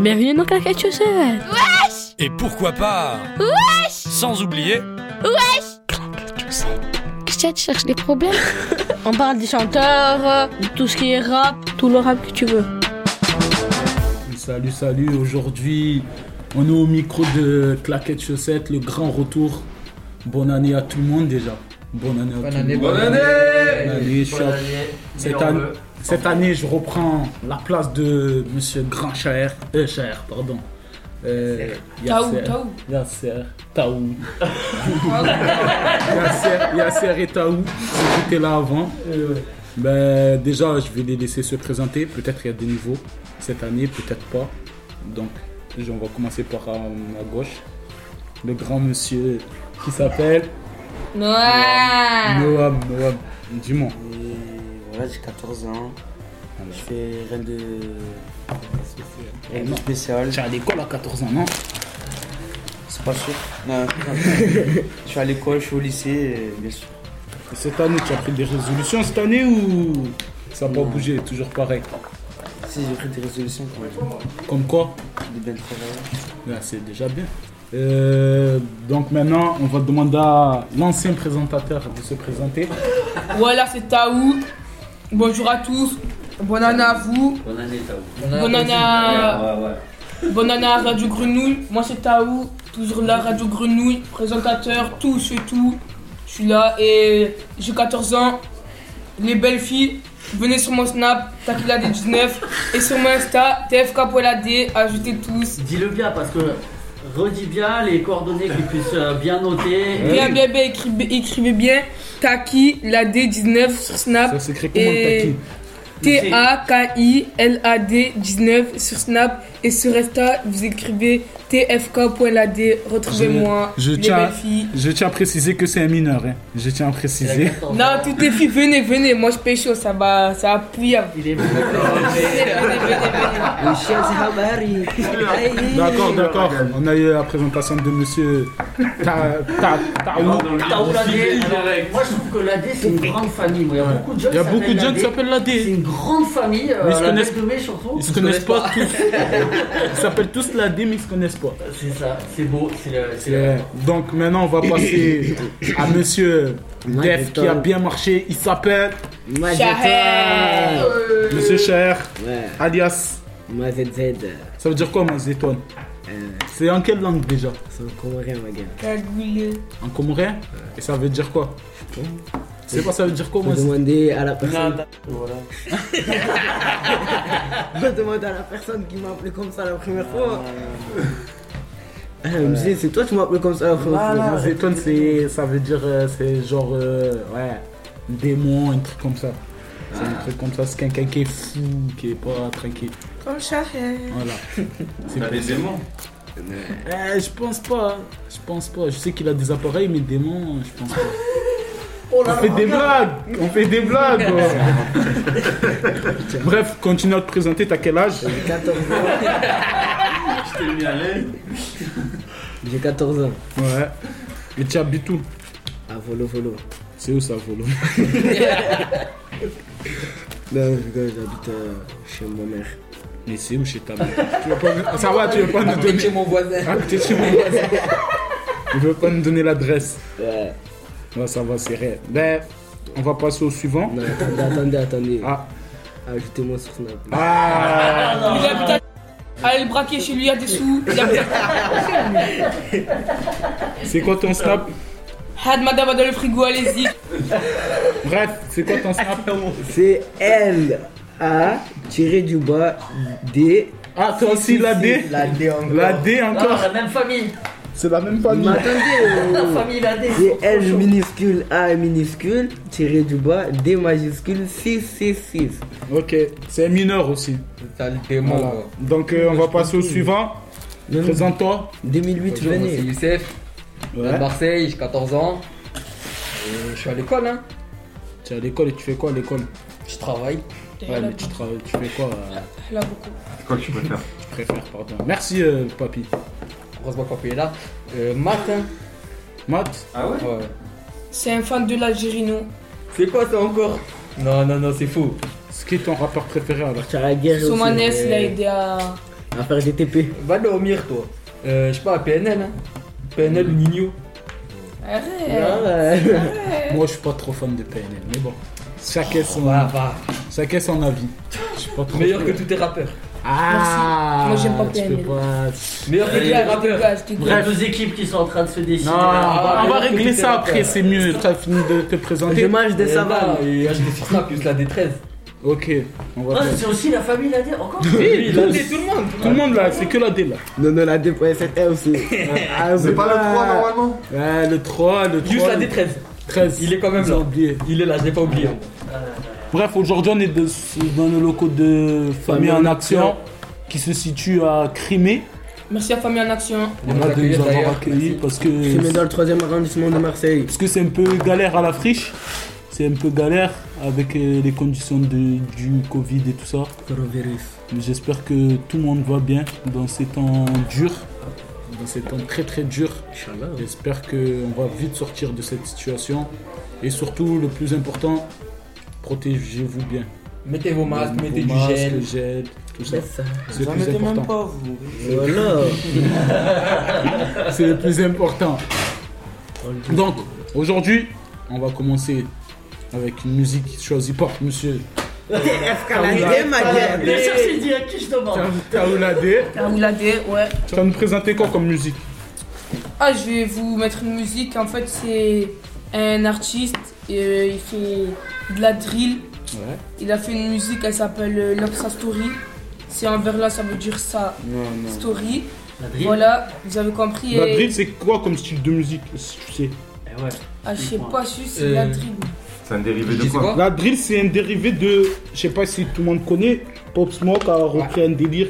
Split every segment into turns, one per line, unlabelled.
Bienvenue dans Claquette Chaussette.
Et pourquoi pas Sans oublier
Claquette Chaussette. Qu'est-ce que tu cherches des problèmes? On parle des chanteurs, de tout ce qui est rap, tout le rap que tu veux.
Salut, salut. Aujourd'hui, on est au micro de Claquette Chaussette, le grand retour. Bonne année à tout le monde déjà. Bonne année à tout le monde.
Bonne année
Bonne année, je suis- Cette année, cette année, je reprends la place de Monsieur Grand Cher, euh, Cher, pardon. Euh,
Taou,
Yasser.
Taou.
Yasser, Taou. Yasser, Yasser et Taou, qui étaient là avant. Ben, déjà, je vais les laisser se présenter. Peut-être il y a des niveaux cette année, peut-être pas. Donc, on va commencer par euh, ma gauche. Le grand monsieur qui s'appelle
Ouais.
Noam. Noam. Dis-moi.
J'ai 14 ans. Je fais rien de. Rien de
Non.
spécial.
Tu es à l'école à 14 ans, non?
C'est pas sûr. Non, je suis à l'école, je suis au lycée, et bien sûr.
Et Cette année, tu as pris des résolutions cette année ou ça n'a pas bougé, toujours pareil?
Si j'ai pris des résolutions quand même.
Comme quoi?
De bien travailler.
Là, C'est déjà bien. Euh, donc maintenant, on va demander à l'ancien présentateur de se présenter.
Voilà, c'est Taou. Bonjour à tous. Bonne année à vous.
Bonne année, Taou.
Bonne année à, bonne année à Radio Grenouille. Moi, c'est Taou. Toujours là, Radio Grenouille. Présentateur, tout, je fais tout. Je suis là et j'ai 14 ans. Les belles filles, venez sur mon Snap, Takila19. Et sur mon Insta, TFK.lad. Ajoutez tous.
Dis-le bien parce que redis bien les coordonnées qu'ils puissent euh, bien noter.
Bien, bien, bien, écrivez, écrivez bien. Taki, la D19 sur Snap.
Ça s'écrit comment
Et- T-A-K-I-L-A-D 19 sur Snap et sur Insta vous écrivez tfk.lad retrouvez-moi
Je- je
les
tiens-
belles filles
Je tiens à préciser que c'est un mineur. hein. Je tiens à préciser.
non toutes les filles venez venez moi je pécho ça va ça va
Il est
venez venez venez venez
D'accord, d'accord. On a eu la présentation de monsieur Ta- Ta- Taou.
Moi je trouve que l'AD c'est une grande famille. Il y a beaucoup de gens
Il y a
qui
beaucoup de gens
s'appellent
qui s'appellent la
l'AD. C'est une grande famille. euh,
Mais ils se connaissent- pas tous. Ils s'appellent tous la D, mais ils se connaissent pas.
C'est ça, c'est beau. C'est le. c'est le-
donc maintenant, on va passer à monsieur Def qui a bien marché. Il s'appelle
Shaher.
Monsieur Cher,
Ouais,
alias.
moi ZZ.
Ça veut dire quoi, moi, Zéton
Euh,
C'est en quelle langue déjà?
C'est un comorien, ma gueule.
En comorien? Et ça veut dire quoi? C'est quoi ça veut dire quoi, moi
demander à la personne.
Voilà.
Faut demander à la personne qui m'a appelé comme ça la première fois. Ah, elle me disait, c'est toi qui m'as appelé comme ça la première fois.
Voilà, Zéton, c'est, ça veut dire, euh, c'est genre, euh, ouais, démon, un truc comme ça. C'est un truc comme ça, c'est quelqu'un qui est fou, qui est pas tranquille.
Comme Shaher.
Voilà. C'est des démons? Euh, Je pense pas, je pense pas. Je sais qu'il a des appareils, mais démons, je pense pas.
Oh
On fait des blagues On fait des blagues ouais. Bref, continue à te présenter, t'as quel âge?
J'ai 14 ans. J'ai 14 ans.
Ouais. Et tu habites où?
À volo volo.
C'est où ça, Volo?
Non, je j'habite euh, chez ma mère.
Mais c'est où chez ta mère? Tu veux pas nous- Ça va, tu veux pas nous donner...
mon voisin.
Ah, t'es chez mon voisin. Il veut pas nous donner l'adresse?
Ouais.
Ouais, ça va, c'est vrai. Ben, on va passer au suivant.
Non, attendez, attendez, attendez.
Ah.
Ajoutez-moi sur Snap.
Ah
il habite à Allez le braquer chez lui, il y a des sous.
C'est quoi ton snap?
Had madame dans le frigo, allez-y.
Bref, c'est quoi ton snap?
C'est L A tiré du bas D.
Ah, toi aussi la D?
La D encore.
La D
Non,
encore
la même famille.
C'est la même famille.
Mais attendez,
La
euh,
famille l'AD.
c'est L minuscule A minuscule tiré du bas D majuscule 6 6 6.
Ok, c'est mineur aussi.
T'as le démon.
Voilà.
quoi.
Donc euh, on va passer au suivant. Présente-toi.
2008
Bonjour, moi, c'est
venez.
Youssef, je viens de
Ouais.
Marseille, j'ai 14 ans. Et je suis à l'école, hein.
Tu es à l'école et tu fais quoi à l'école?
Je travaille.
Ouais, mais tu, travailles, tu fais quoi euh,
a beaucoup.
Tu préfères, pardon. Merci, euh, papy.
Heureusement qu'on est là. Euh, matin.
Matt
Ah ouais
Ouais.
C'est un fan de l'Algérie, non
C'est quoi ça encore? Non, non, non, c'est faux.
C'est qui ton rappeur préféré alors?
Tu as la guerre aussi.
Somanes, il a aidé à.
À faire des TP.
Va dormir, toi. Euh, je sais pas, PNL, hein. PNL ou Nino.
Arrête.
Ouais.
Moi, je suis pas trop fan de PNL, mais bon. Chacun son,
Va, va.
chacun son avis. Je suis pas trop
Meilleur que tous tes rappeurs.
Ah
Moi, j'aime pas
tu peux
PNL.
pas-
Meilleur
gaz.
deux équipes qui sont en train de se décider.
Non, on va, on va régler ça après, c'est mieux. Tu as fini de te présenter
Dommage des
Et
savanes.
là, Et HD plus la D13.
Ok, on va
Ah, c'est aussi la famille là encore
Oui,
tout,
la D, tout le monde.
tout le monde là, c'est que la D là.
Non, non, la 2.7 aussi. Ah,
C'est pas le 3 normalement
Ouais, le 3, le 3.
Juste la D13.
13.
Il est quand même là.
oublié.
Il est là, je l'ai pas oublié.
Bref, aujourd'hui on est de- dans le locaux de Famille en Action qui se situe à Crimée.
Merci à Famille en Action.
On va
de nous avoir
d'ailleurs.
accueillis parce que
dans le 3ème arrondissement de Marseille.
parce que c'est un peu galère à la friche. C'est un peu galère avec euh, les conditions de- du Covid et tout ça.
Coronavirus.
Mais j'espère que tout le monde va bien dans ces temps durs, dans ces temps très très durs.
Inch'Allah.
J'espère qu'on va vite sortir de cette situation. Et surtout, le plus important, protégez-vous bien.
Mettez vos masques, mettez du
masques,
gel.
le gel, tout ça.
C'est ça.
C'est le plus important.
Voilà.
C'est le plus important. Donc, aujourd'hui, on va commencer avec une musique choisie par monsieur
Escalade, ma gueule.
Bien sûr, c'est dit à qui je demande.
Taoulade.
Vous l'avez, ouais.
Tu vas nous présenter quoi comme musique?
Ah, je vais vous mettre une musique. En fait, c'est un artiste. euh, il fait de la drill.
Ouais.
Il a fait une musique, elle s'appelle euh, Loxa Story. C'est en verlan, ça veut dire ça. Story.
La drill?
Voilà, vous avez compris.
La
et-
drill, c'est quoi comme style de musique si tu sais?
Eh ouais.
Ah, je sais pas, je c'est
Euh,
la drill.
C'est un dérivé de quoi?
quoi?
La drill, c'est un dérivé de. Je sais pas si tout le monde connaît. Pop Smoke a repris un délire.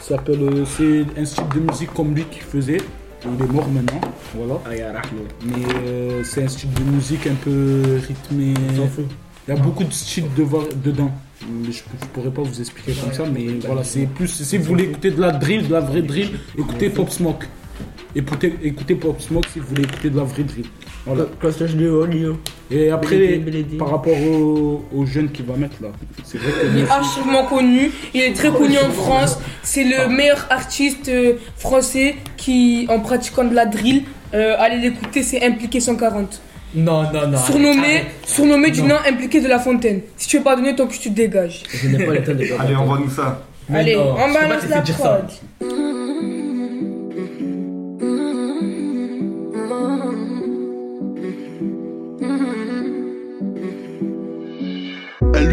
qui s'appelle. euh, C'est un style de musique comme lui qu'il faisait. Il est mort maintenant. Voilà.
Ah.
Mais euh, c'est un style de musique un peu rythmé. Il y a beaucoup de styles de- dedans. Je, je pourrais pas vous expliquer comme ça, mais voilà, c'est plus. Si vous voulez écouter de la drill, de la vraie drill, écoutez Pop Smoke. Écoutez, écoutez Pop Smoke si vous voulez écouter de la vraie drill. Voilà.
Costage de Olio.
Et après, par rapport au, aux jeunes qu'il va mettre là, c'est vrai que.
Il est archivement connu, il est très connu en France. C'est le meilleur artiste euh, français qui, en pratiquant de la drill, euh, allez l'écouter, c'est Impliqué 140.
Non, non, non.
Surnommé, surnommé du nom Impliqué de la Fontaine. Si tu veux pas donner ton cul, tu te dégages.
Je n'ai pas le temps de
Allez, envoie-nous ça.
Mais
Allez,
non,
on balance la prod.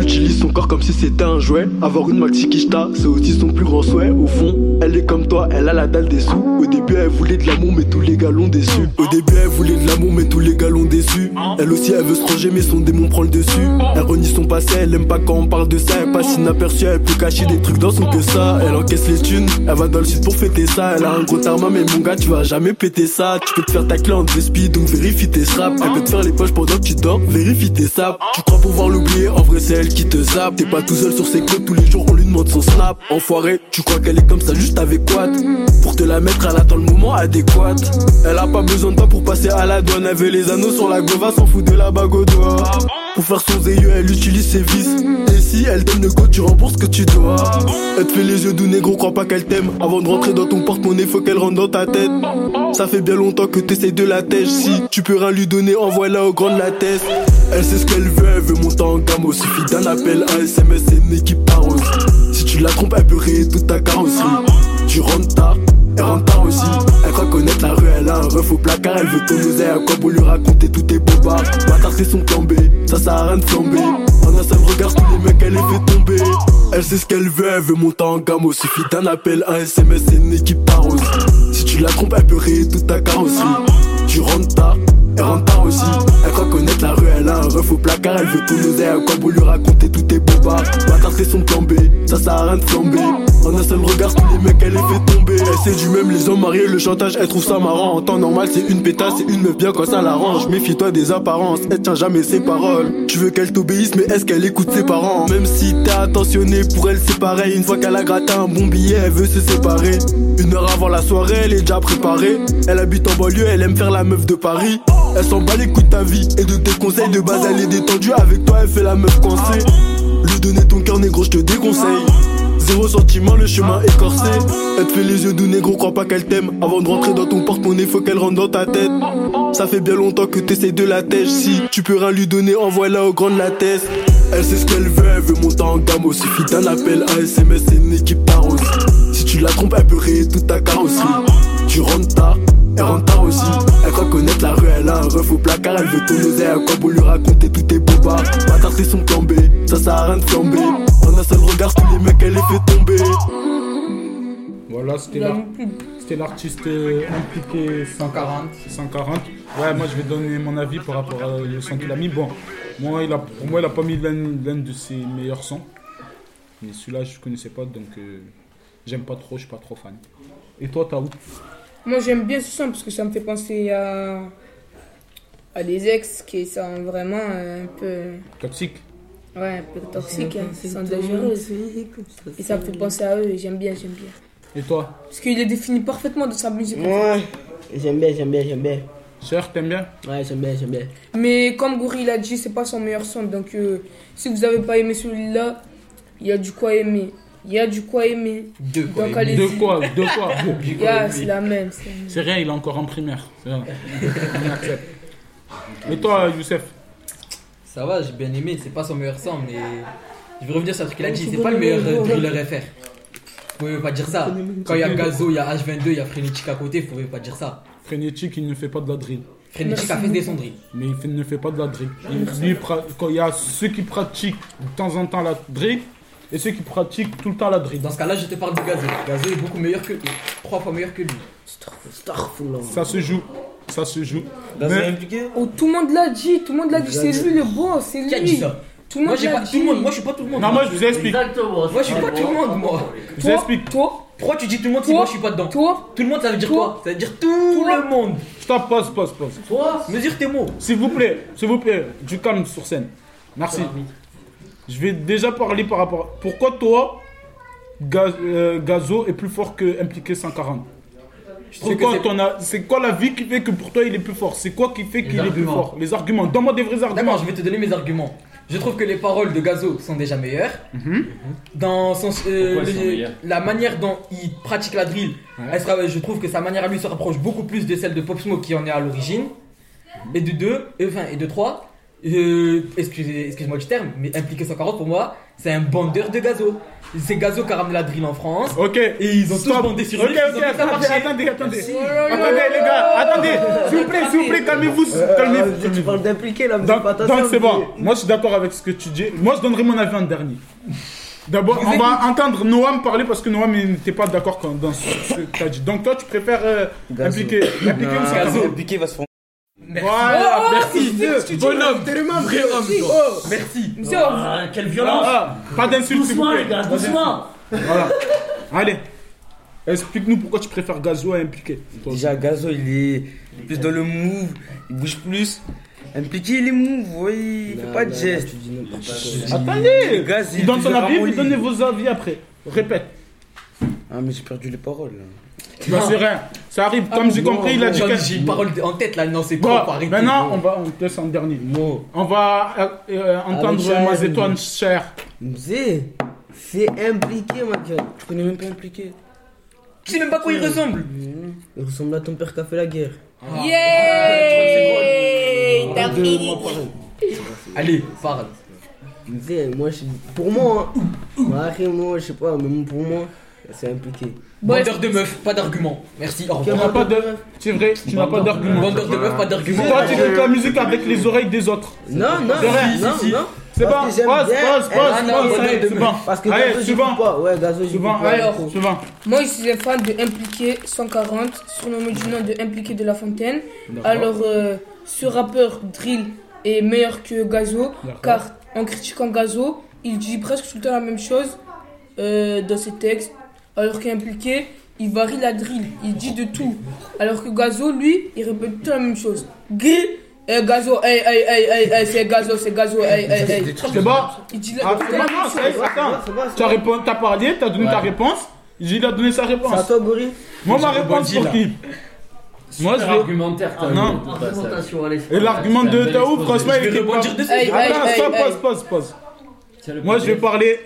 Utilise son corps comme si c'était un jouet. Avoir une maxi Kishta, c'est aussi son plus grand souhait. Au fond, elle est comme toi, elle a la dalle des sous. Au début, elle voulait de l'amour, mais tous les gars l'ont déçu. Au début, elle voulait de l'amour, mais tous les gars l'ont déçu. Elle aussi, elle veut se ranger, mais son démon prend le dessus. Elle renie son passé, elle aime pas quand on parle de ça. Elle passe inaperçue, elle peut cacher des trucs dans son que ça. Elle encaisse les thunes, elle va dans le sud pour fêter ça. Elle a un gros tarma, mais mon gars, tu vas jamais péter ça. Tu peux te faire ta clé en deux speed, donc vérifie tes straps. Elle peut te faire les poches pendant que tu dors, vérifie tes saps. Tu crois pouvoir l'oublier, en vrai, c'est elle qui te zappe. T'es pas tout seul sur ses clés, tous les jours on lui demande son snap. Enfoiré, tu crois qu'elle est comme ça juste avec quoi Pour te la mettre, elle attend le moment adéquat. Elle a pas besoin de toi pour passer à la douane. Elle veut les anneaux sur la gova, s'en fout de la bague au doigt. Pour faire son zéyeux, elle utilise ses vis. Et si elle donne le go, tu rembourses ce que tu dois. Elle te fait les yeux doux, négro, crois pas qu'elle t'aime. Avant de rentrer dans ton porte-monnaie, faut qu'elle rentre dans ta tête. Ça fait bien longtemps que t'essayes de la tèche. Si tu peux rien lui donner, envoie-la au grand de la tête. Elle sait ce qu'elle veut, elle veut en gamme. Suffit d'un appel, un SMS, c'est une équipe arrose. Si tu la trompes, elle peut rayer toute ta carrosserie. Tu rentres tard, elle rentre tard aussi. Elle croit connaître la rue, elle a un ref au placard. Elle veut ton oseille, à quoi pour lui raconter tous tes bobards. Bâtard, c'est son plan B, ça sert à rien de flamber. En un seul regard, tous les mecs, elle les fait tomber. Elle sait ce qu'elle veut, elle veut monter en gamme. Suffit d'un appel, un SMS, c'est une équipe arrose. Si tu la trompes, elle peut rayer toute ta carrosserie. Tu rentres tard, elle rentre tard aussi. La rue, elle a un ref au placard. Elle veut ton oseille, à quoi pour lui raconter tous tes bobards. Bâtard, c'est son plan B, ça sert à rien de flamber. En un seul regard, tous les mecs, elle les fait tomber. Elle sait du même les hommes mariés, le chantage, elle trouve ça marrant. En temps normal, c'est une pétasse, c'est une meuf bien quand ça l'arrange. Méfie-toi des apparences, elle tient jamais ses paroles. Tu veux qu'elle t'obéisse, mais est-ce qu'elle écoute ses parents? Même si t'es attentionné, pour elle c'est pareil. Une fois qu'elle a gratté un bon billet, elle veut se séparer. Une heure avant la soirée, elle est déjà préparée. Elle habite en banlieue, elle aime faire la meuf de Paris. Elle s'en bat les coups de ta vie et de tes conseils de base, elle est détendue. Avec toi, elle fait la meuf coincée. Lui donner ton cœur, négro, je te déconseille. zéro sentiment, le chemin écorcé. Elle te fait les yeux doux, négro, crois pas qu'elle t'aime. Avant de rentrer dans ton porte-monnaie, faut qu'elle rentre dans ta tête. Ça fait bien longtemps que t'essayes de la tèche. Si tu peux rien lui donner, envoie-la au grand de la tête. Elle sait ce qu'elle veut, elle veut monter en gamme. Au suffit d'un appel, un SMS, c'est une équipe tu la trompes, elle peut rayer toute ta carrosserie. Tu rentres tard, elle rentre tard aussi. Elle croit connaître la rue, elle a un ref au placard. Elle veut ton oseille, à quoi pour lui raconter tous tes bobards. Bâtard, c'est son plan B, ça sert à rien de flamber. En un seul regard, tous les mecs, elle les fait tomber.
Voilà, c'était c'était l'artiste euh, impliqué 140. 140. Ouais, moi je vais donner mon avis par rapport au son qu'il a mis. Bon, moi, il a, pour moi, il a pas mis l'un l'un de ses meilleurs sons. Mais celui-là, je connaissais pas, donc euh, j'aime pas trop, je suis pas trop fan. Et toi, t'as où
Moi j'aime bien ce son parce que ça me fait penser à, à des ex qui sont vraiment euh, un peu,
Toxique
ouais, un peu toxiques, hein, sont dangereuses. Et ça me fait penser à eux j'aime bien, j'aime bien.
Et toi?
Parce qu'il est défini parfaitement de sa musique.
Ouais, j'aime bien, j'aime bien, j'aime bien.
Cher, t'aimes bien?
Ouais, j'aime bien, j'aime bien.
Mais comme Goury l'a dit, c'est pas son meilleur son. Donc euh, si vous avez pas aimé celui-là, il y a du quoi aimer. Il y a du quoi aimer.
Deux quoi.
Donc.
De quoi De quoi
Yeah, c'est la même. c'est la même.
C'est rien, il est encore en primaire. Et toi, Youssef?
Ça va, j'ai bien aimé, c'est pas son meilleur son, mais je vais revenir sur ce qu'il a dit, c'est pas le meilleur driller FR. Vous pouvez pas dire ça. Quand il y a Gazo, il y a H22, il y a Frenetic à côté, vous pouvez pas dire ça.
Frénétique, il ne fait pas de la drill.
Frenetic a fait des drill.
Mais il ne fait pas de la drill. Il, lui, quand il y a ceux qui pratiquent de temps en temps la drill et ceux qui pratiquent tout le temps la drill.
Dans ce cas-là, je te parle de Gazo. Gazo est beaucoup meilleur que lui, trois fois meilleur que lui.
Starful.
Ça se joue. Ça se joue.
Gazo
Mais-
est impliqué
Oh, tout le monde l'a dit, tout le monde l'a dit, c'est lui le boss, c'est
Qui a
lui.
dit ça?
Tout le
Moi,
monde
j'ai
l'a
pas
dit.
tout le monde, moi je suis pas tout le monde.
Non, moi je vous explique.
Exactement.
Moi, je suis pas tout le monde, moi.
Je vous
Toi,
explique.
toi,
Pourquoi tu dis tout le monde si moi je suis pas dedans?
toi,
Tout le monde, ça veut dire
Toi
quoi? Ça veut dire tout
Toi
le monde.
Stop, pause, pause, pause.
Toi,
Mesure tes mots.
S'il vous plaît, s'il vous plaît, du calme sur scène. Merci. Je vais déjà parler par rapport. Pourquoi toi, Gaz- euh, Gazo est plus fort que Impliqué 140
trouve
C'est quoi,
c'est-
ton a- c'est quoi la vie qui fait que pour toi il est plus fort? C'est quoi qui fait qu'il est plus
arguments.
fort? Les arguments. Donne-moi des vrais arguments.
D'accord, je vais te donner mes arguments. Je trouve que les paroles de Gazo sont déjà meilleures. Dans son, euh, les-
meilleures?
la manière dont il pratique la drill, elle sera- je trouve que sa manière à lui se rapproche beaucoup plus de celle de Pop Smoke qui en est à l'origine. Et de deux, et, enfin, et de trois, euh, excusez, excuse-moi du terme, mais impliqué 140 pour moi, c'est un bandeur de Gazo. C'est Gazo qui a ramené la drill en France.
Ok.
Et ils ont tous
Stop.
bandé sur
Ok,
lui. ont
ok,
fait ça
attendez,
marcher.
attendez, attendez. Attendez, les gars, attendez. S'il vous plaît, s'il vous plaît, calmez-vous. calmez-vous,
Euh, Tu
calmez-vous.
parles d'impliquer là, mais
Donc,
c'est pas ta
donc c'est bon. Moi, je suis d'accord avec ce que tu dis. Moi, je donnerai mon avis en dernier. D'abord, on va entendre Noam parler parce que Noam il n'était pas d'accord quand- dans ce que tu as dit. Donc, toi, tu préfères euh, impliquer, impliquer ou
Non,
ça
Gazo.
Impliqué va se faire.
Voilà, merci. Bonhomme.
Vrai homme, toi. Merci.
Ah, quelle violence
Ah, pas d'insulte, s'il vous
Doucement les gars, doucement
Voilà. Allez. Explique-nous pourquoi tu préfères Gazo à impliquer. Toi.
Déjà, Gazo, il est plus dans le move, il bouge plus. Impliqué, il est move, oui, il fait pas de gestes.
Attendez.
Gaz,
Il donne son avis, vous donnez vos avis après. Répète.
Ah, mais j'ai perdu les paroles. là.
Bah, c'est rien. Ça arrive. Comme j'ai compris, il a dit
J'ai une parole en tête là, non, c'est trop,
Bon,
arrêter.
maintenant, on va, on te laisse en dernier. On va euh, euh, entendre. Mazetoine cher.
Mzé, c'est impliqué, ma gueule.
tu connais même pas impliqué.
Tu sais même pas quoi il ressemble.
Il ressemble à ton père qui a fait la guerre.
Yeah T'as
Deux
pris.
mois pareil.
Allez, parle.
Mzé, moi, je- pour moi, hein, Marie, moi, je sais pas, mais pour moi, c'est impliqué.
Vendeur de meufs, pas d'argument. Merci, au
Tu
revoir.
n'as pas de. C'est vrai, tu n'as pas d'argument.
Vendeur de meufs, pas d'argument.
Toi, tu écoutes la musique avec les oreilles des autres.
Non, non,
C'est vrai,
non,
si, si.
non.
C'est bon,
Parce j'aime bien-
non,
allez,
de
c'est bon.
Parce que
Allez,
Gazo, j'y
suivant.
pas. Ouais, Gazo,
Suivant,
pas.
allez,
Alors.
suivant.
Moi, je suis un fan de Impliqué 140, surnommé du nom de Impliqué de la Fontaine. Alors, euh, ce rappeur drill est meilleur que Gazo,
D'accord.
car en critiquant Gazo, il dit presque tout le temps la même chose euh, dans ses textes. Alors qu'Impliqué, il varie la drill, il dit de tout. Alors que Gazo, lui, il répète tout la même chose. Grill, eh, Gazo, hey, hey, hey, hey, hey, c'est Gazo, c'est Gazo, hey, hey, hey.
C'est bon
Il dit
Ah,
la
attends. Répondu, t'as parlé, tu as donné ta réponse. Il a donné sa
C'est à
réponse.
toi, Gori.
Moi, ma réponse pour
là.
qui? Moi, je vais.
Argumentaire, t'as
Non. Et l'argument de Taou, franchement,
Je
il
vais
était pas. Attends, pause, pause, pause. Moi, je vais parler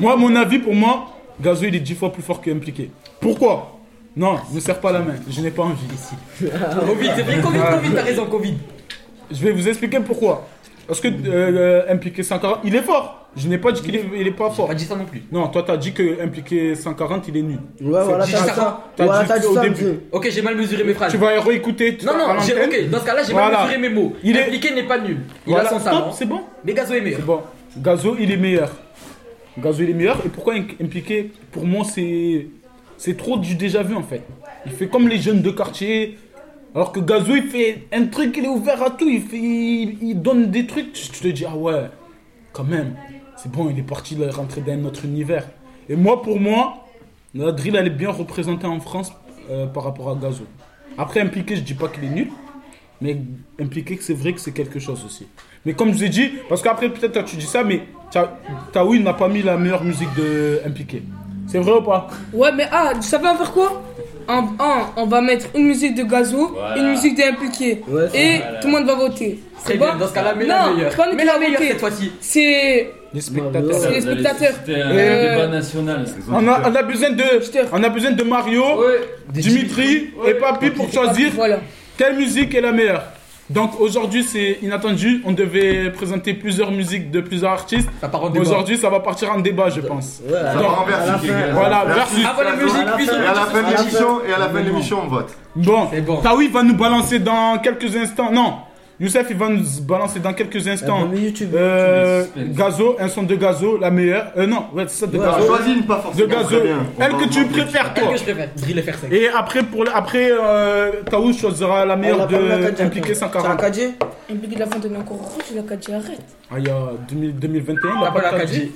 Moi, mon avis, pour moi, Gazo, il est 10 fois plus fort que impliqué. Pourquoi? Non, ne serre pas la main, je n'ai pas envie ici.
Covid, c'est vrai, Covid, Covid, t'as raison, Covid.
Je vais vous expliquer pourquoi. Parce que euh, impliqué 140, il est fort. Je n'ai pas dit qu'il est, il est pas fort.
Pas dit ça non plus.
Non, toi, t'as dit que impliqué 140, il est nul.
Ouais, voilà,
C'est
t'as
dit
ça.
T'as
Voilà,
dit
t'as dit
au
ça,
début.
monsieur.
Ok, j'ai mal mesuré mes phrases.
Tu vas réécouter.
Non, non,
à
j'ai-
l'antenne.
ok, dans ce cas-là, j'ai
Voilà.
mal mesuré mes mots.
Il est-
Impliqué n'est pas nul. Il
Voilà,
a son
stop,
talent.
c'est bon.
Mais Gazo est meilleur.
C'est bon. Gazo, il est meilleur. Gazo, il est meilleur. Et pourquoi im- impliqué Pour moi, c'est c'est trop du déjà vu en fait. Il fait comme les jeunes de quartier. Alors que Gazo, il fait un truc, il est ouvert à tout. Il, fait, il, donne des trucs. Tu te dis, ah ouais, quand même. C'est bon, il est parti il est rentré dans notre univers. Et moi, pour moi, la drill, elle est bien représentée en France euh, par rapport à Gazo. Après, impliqué, je dis pas qu'il est nul. Mais impliqué c'est vrai que c'est quelque chose aussi. Mais comme je vous ai dit, parce qu'après peut-être tu dis ça, mais Ta- Taoui n'a pas mis la meilleure musique de impliqué. C'est vrai ou pas?
Ouais, mais ah, tu savais faire quoi? En, en- on va mettre une musique de Gazo, une musique d'impliqué.
Ouais,
et tout le monde va voter.
Très
C'est
bien,
bon
dans ce cas-là, mets la
Non,
meilleure.
c'est pas
Mets la
l'a
meilleure cette fois-ci.
C'est
Les spectateurs.
c'est les spectateurs.
C'était un
Euh,
débat national.
On a, on a besoin de, on a besoin de Mario, Dimitri et Papi pour choisir
Voilà.
quelle musique est la meilleure. Donc aujourd'hui c'est inattendu, on devait présenter plusieurs musiques de plusieurs artistes. Aujourd'hui ça va partir en débat je pense.
Ouais,
Ça
Donc,
va en versus.
Voilà,
Versus.
Avant la musique, puis
Et à la fin de
À la
l'émission, et à la fin de l'émission, on vote.
Bon,
C'est bon.
Taoui va nous balancer dans quelques instants. Non, Youssef il va nous balancer dans quelques instants.
mais YouTube.
Euh,
Suspense.
Gazo, un son de Gazo, la meilleure. Euh, non, ouais, c'est ça de
Ouais,
Gazo.
Choisis une pas
De
forcément.
Gazo.
bien. On
Elle que tu préfères
Quelle
toi.
que je préfère Drill FR5.
Et après, pour le- après euh, Taou choisira la meilleure
pas la
de impliqué
attends.
140.
C'est un Kadji
Impliqué de la fontaine encore rouge, la 4 arrête.
Ah, il y a 2000 2021, il a
pas
pas
la. 4G.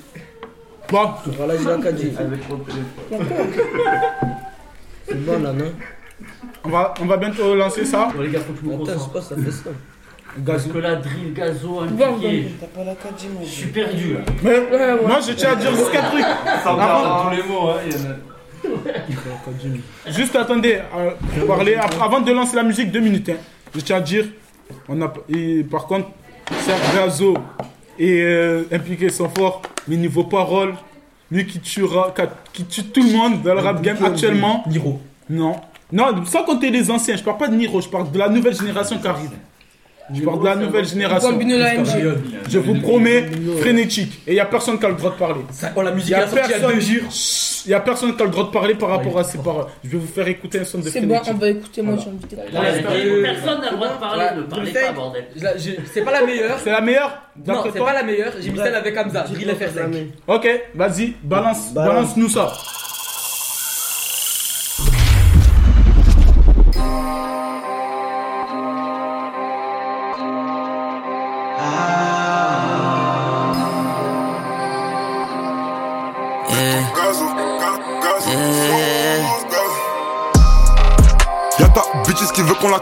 Bon,
Voilà, j'ai la Kadji.
Avec mon téléphone.
C'est bon là, non
on va, on va bientôt lancer ça.
Bon, les gars, faut que je me
Attends, c'est
concentre.
quoi ça fait ça?
Parce
Gazo.
que drill gazo
Bon,
impliqué.
T'as pas la
Je suis perdu là.
Mais moi, je tiens à dire juste un truc.
Sans
Avant-
perdre.
Tous les mots, hein, il y en a.
Juste attendez, euh, pour parler, après- avant de lancer la musique, deux minutes. hein. Je tiens à dire, on a, et par contre, Serge Gazo et euh, impliqué sont forts, mais niveau parole, lui qui tuera, qui tue tout le monde dans le rap game actuellement.
Niro.
Non. Non, sans compter les anciens, je parle pas de Niro, je parle de la nouvelle génération qui arrive. Je parle de la nouvelle génération. Je vous promets, frénétique. Et il n'y a personne qui a le droit de parler.
Oh, la
Il
musique
n'y
il y a
personne- a qui a le droit de parler par rapport à ces paroles. Je vais vous faire écouter un son de
C'est bon,
frénétique.
on va écouter, moi j'ai envie de
Ouais, Personne n'a le droit de parler,
Ouais,
ne parlez pas, bordel.
C'est pas la meilleure.
C'est la meilleure
Non, c'est pas la meilleure. J'ai mis celle avec Hamza. Drill FR5.
Ok, vas-y, balance,
Balance.
balance nous ça.
La.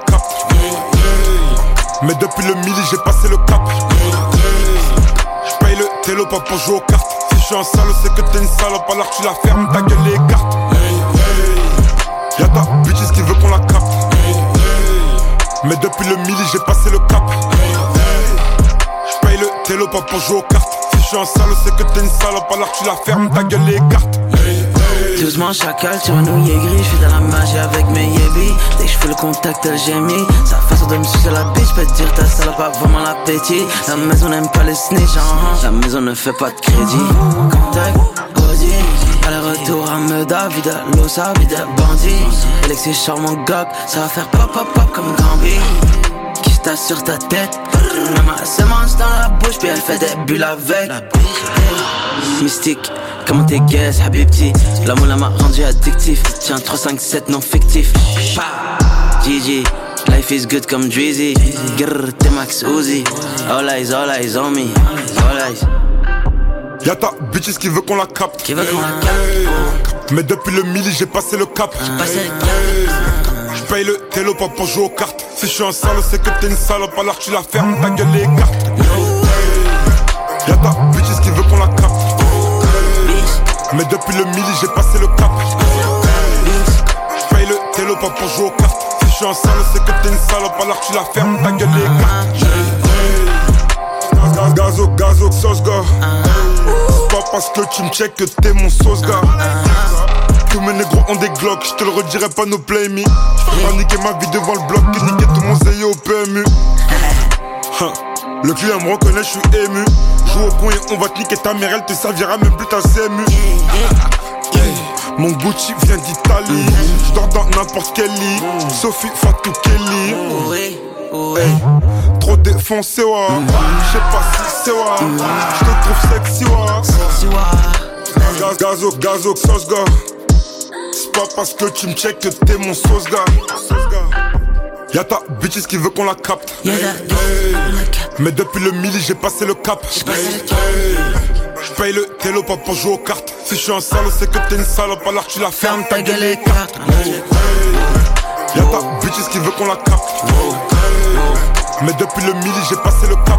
Mais depuis le mili, j'ai passé le cap. J'paye le télo pas pour jouer aux cartes. Si je suis un salaud, c'est que t'es une salope, alors tu la fermes, ta gueule les cartes. Y'a ta bitches qui veut qu'on la capte. Mais depuis le mili, j'ai passé le cap. J'paye le télo pas pour jouer aux cartes. Si je suis un salaud, c'est que t'es une salope, alors tu la fermes, ta gueule les cartes.
Doucement chacal, tu vas nouiller gris, je suis dans la magie avec mes yébis Dès fais le contact, elle gémit Sa façon de me sucer la bitch, peut te dire ta salope a vraiment l'appétit. La maison n'aime pas les snitch, hein. la maison ne fait pas de crédit. Contact, Audi, aller-retour à Meda, vide l'osa, vide bandit Alexis charmant gog, ça va faire pop pop pop comme Gambi Qui sur ta tête? La masse se mange dans la bouche, puis elle fait des bulles avec. Mystique, comment t'es guess, Habibti La moula m'a rendu addictif. Tiens 3, 5, 7 non fictif GG Life is good comme Drizzy Grrr, t'es Max Uzi All eyes, all eyes on me All eyes
Y'a ta bitches qui veut qu'on la capte.
Qui veut qu'on la capte
Mais depuis le mili, j'ai passé le cap.
Passé le cap
J'paye le télo pas pour jouer aux cartes. Si je suis un salaud, c'est que t'es une salope, alors tu la fermes, ta gueule les cartes. Y'a ta bitches qui veut qu'on la capte. Mais depuis le mili, j'ai passé le cap. J'paye le télo pas pour jouer aux cartes. Suis un salaud, c'est que t'es une salope, alors tu la fermes, ta gueule les. Gazo, gazo, sauce go. pas parce que tu me check que t'es mon sauce gars. Tous mes négros ont des glocks, je te le redirai pas nos play me. J'préfère niquer ma vie devant le bloc que niquer tout mon zéyo au PMU. Le client me reconnaît, je suis ému. Joue au con et on va te niquer ta mère, elle te servira même plus ta CMU. Mon Gucci vient d'Italie. Je dors dans n'importe quel lit. Sophie Fatou Kelly. Hey, trop défoncé, wa. Je sais pas si c'est wa. Je te trouve sexy, wa. Gaz, gazo, gazo, sauce, gars. C'est pas parce que tu me check que t'es mon sauce, gars. Y'a ta bitches qui veut qu'on la capte. Hey, Mais depuis le midi, j'ai passé le cap. J'paye le télo pas pour jouer aux cartes. Si je suis un salaud, c'est que t'es une salope, alors tu la fermes, ta gueule est cartes. Y'a ta bitches qui veut qu'on la capte. Mais depuis le midi, j'ai passé le cap.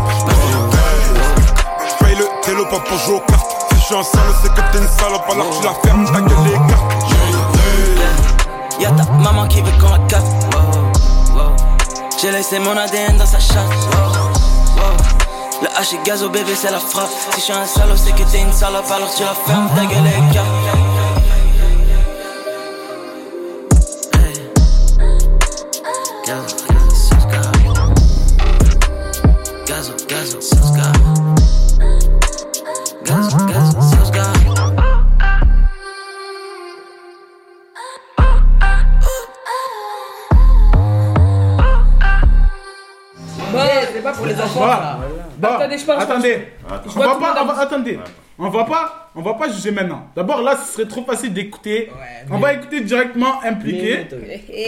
J'paye le télo pas pour jouer aux cartes. Si je suis un salaud, c'est que t'es une salope, alors tu la fermes, ta gueule est cartes.
Y'a ta maman qui veut qu'on la capte. J'ai laissé mon ADN dans sa chatte. Le H gaz au bébé, c'est la frappe. Si je suis un salaud, c'est que t'es une salope, alors tu la fermes, ta gueule est
je parle, je
attendez.
parle.
On
Je vois
va
tout le
pas,
monde
attendez. On va pas, on va pas juger maintenant. D'abord là, ce serait trop facile d'écouter. on va écouter directement impliqué.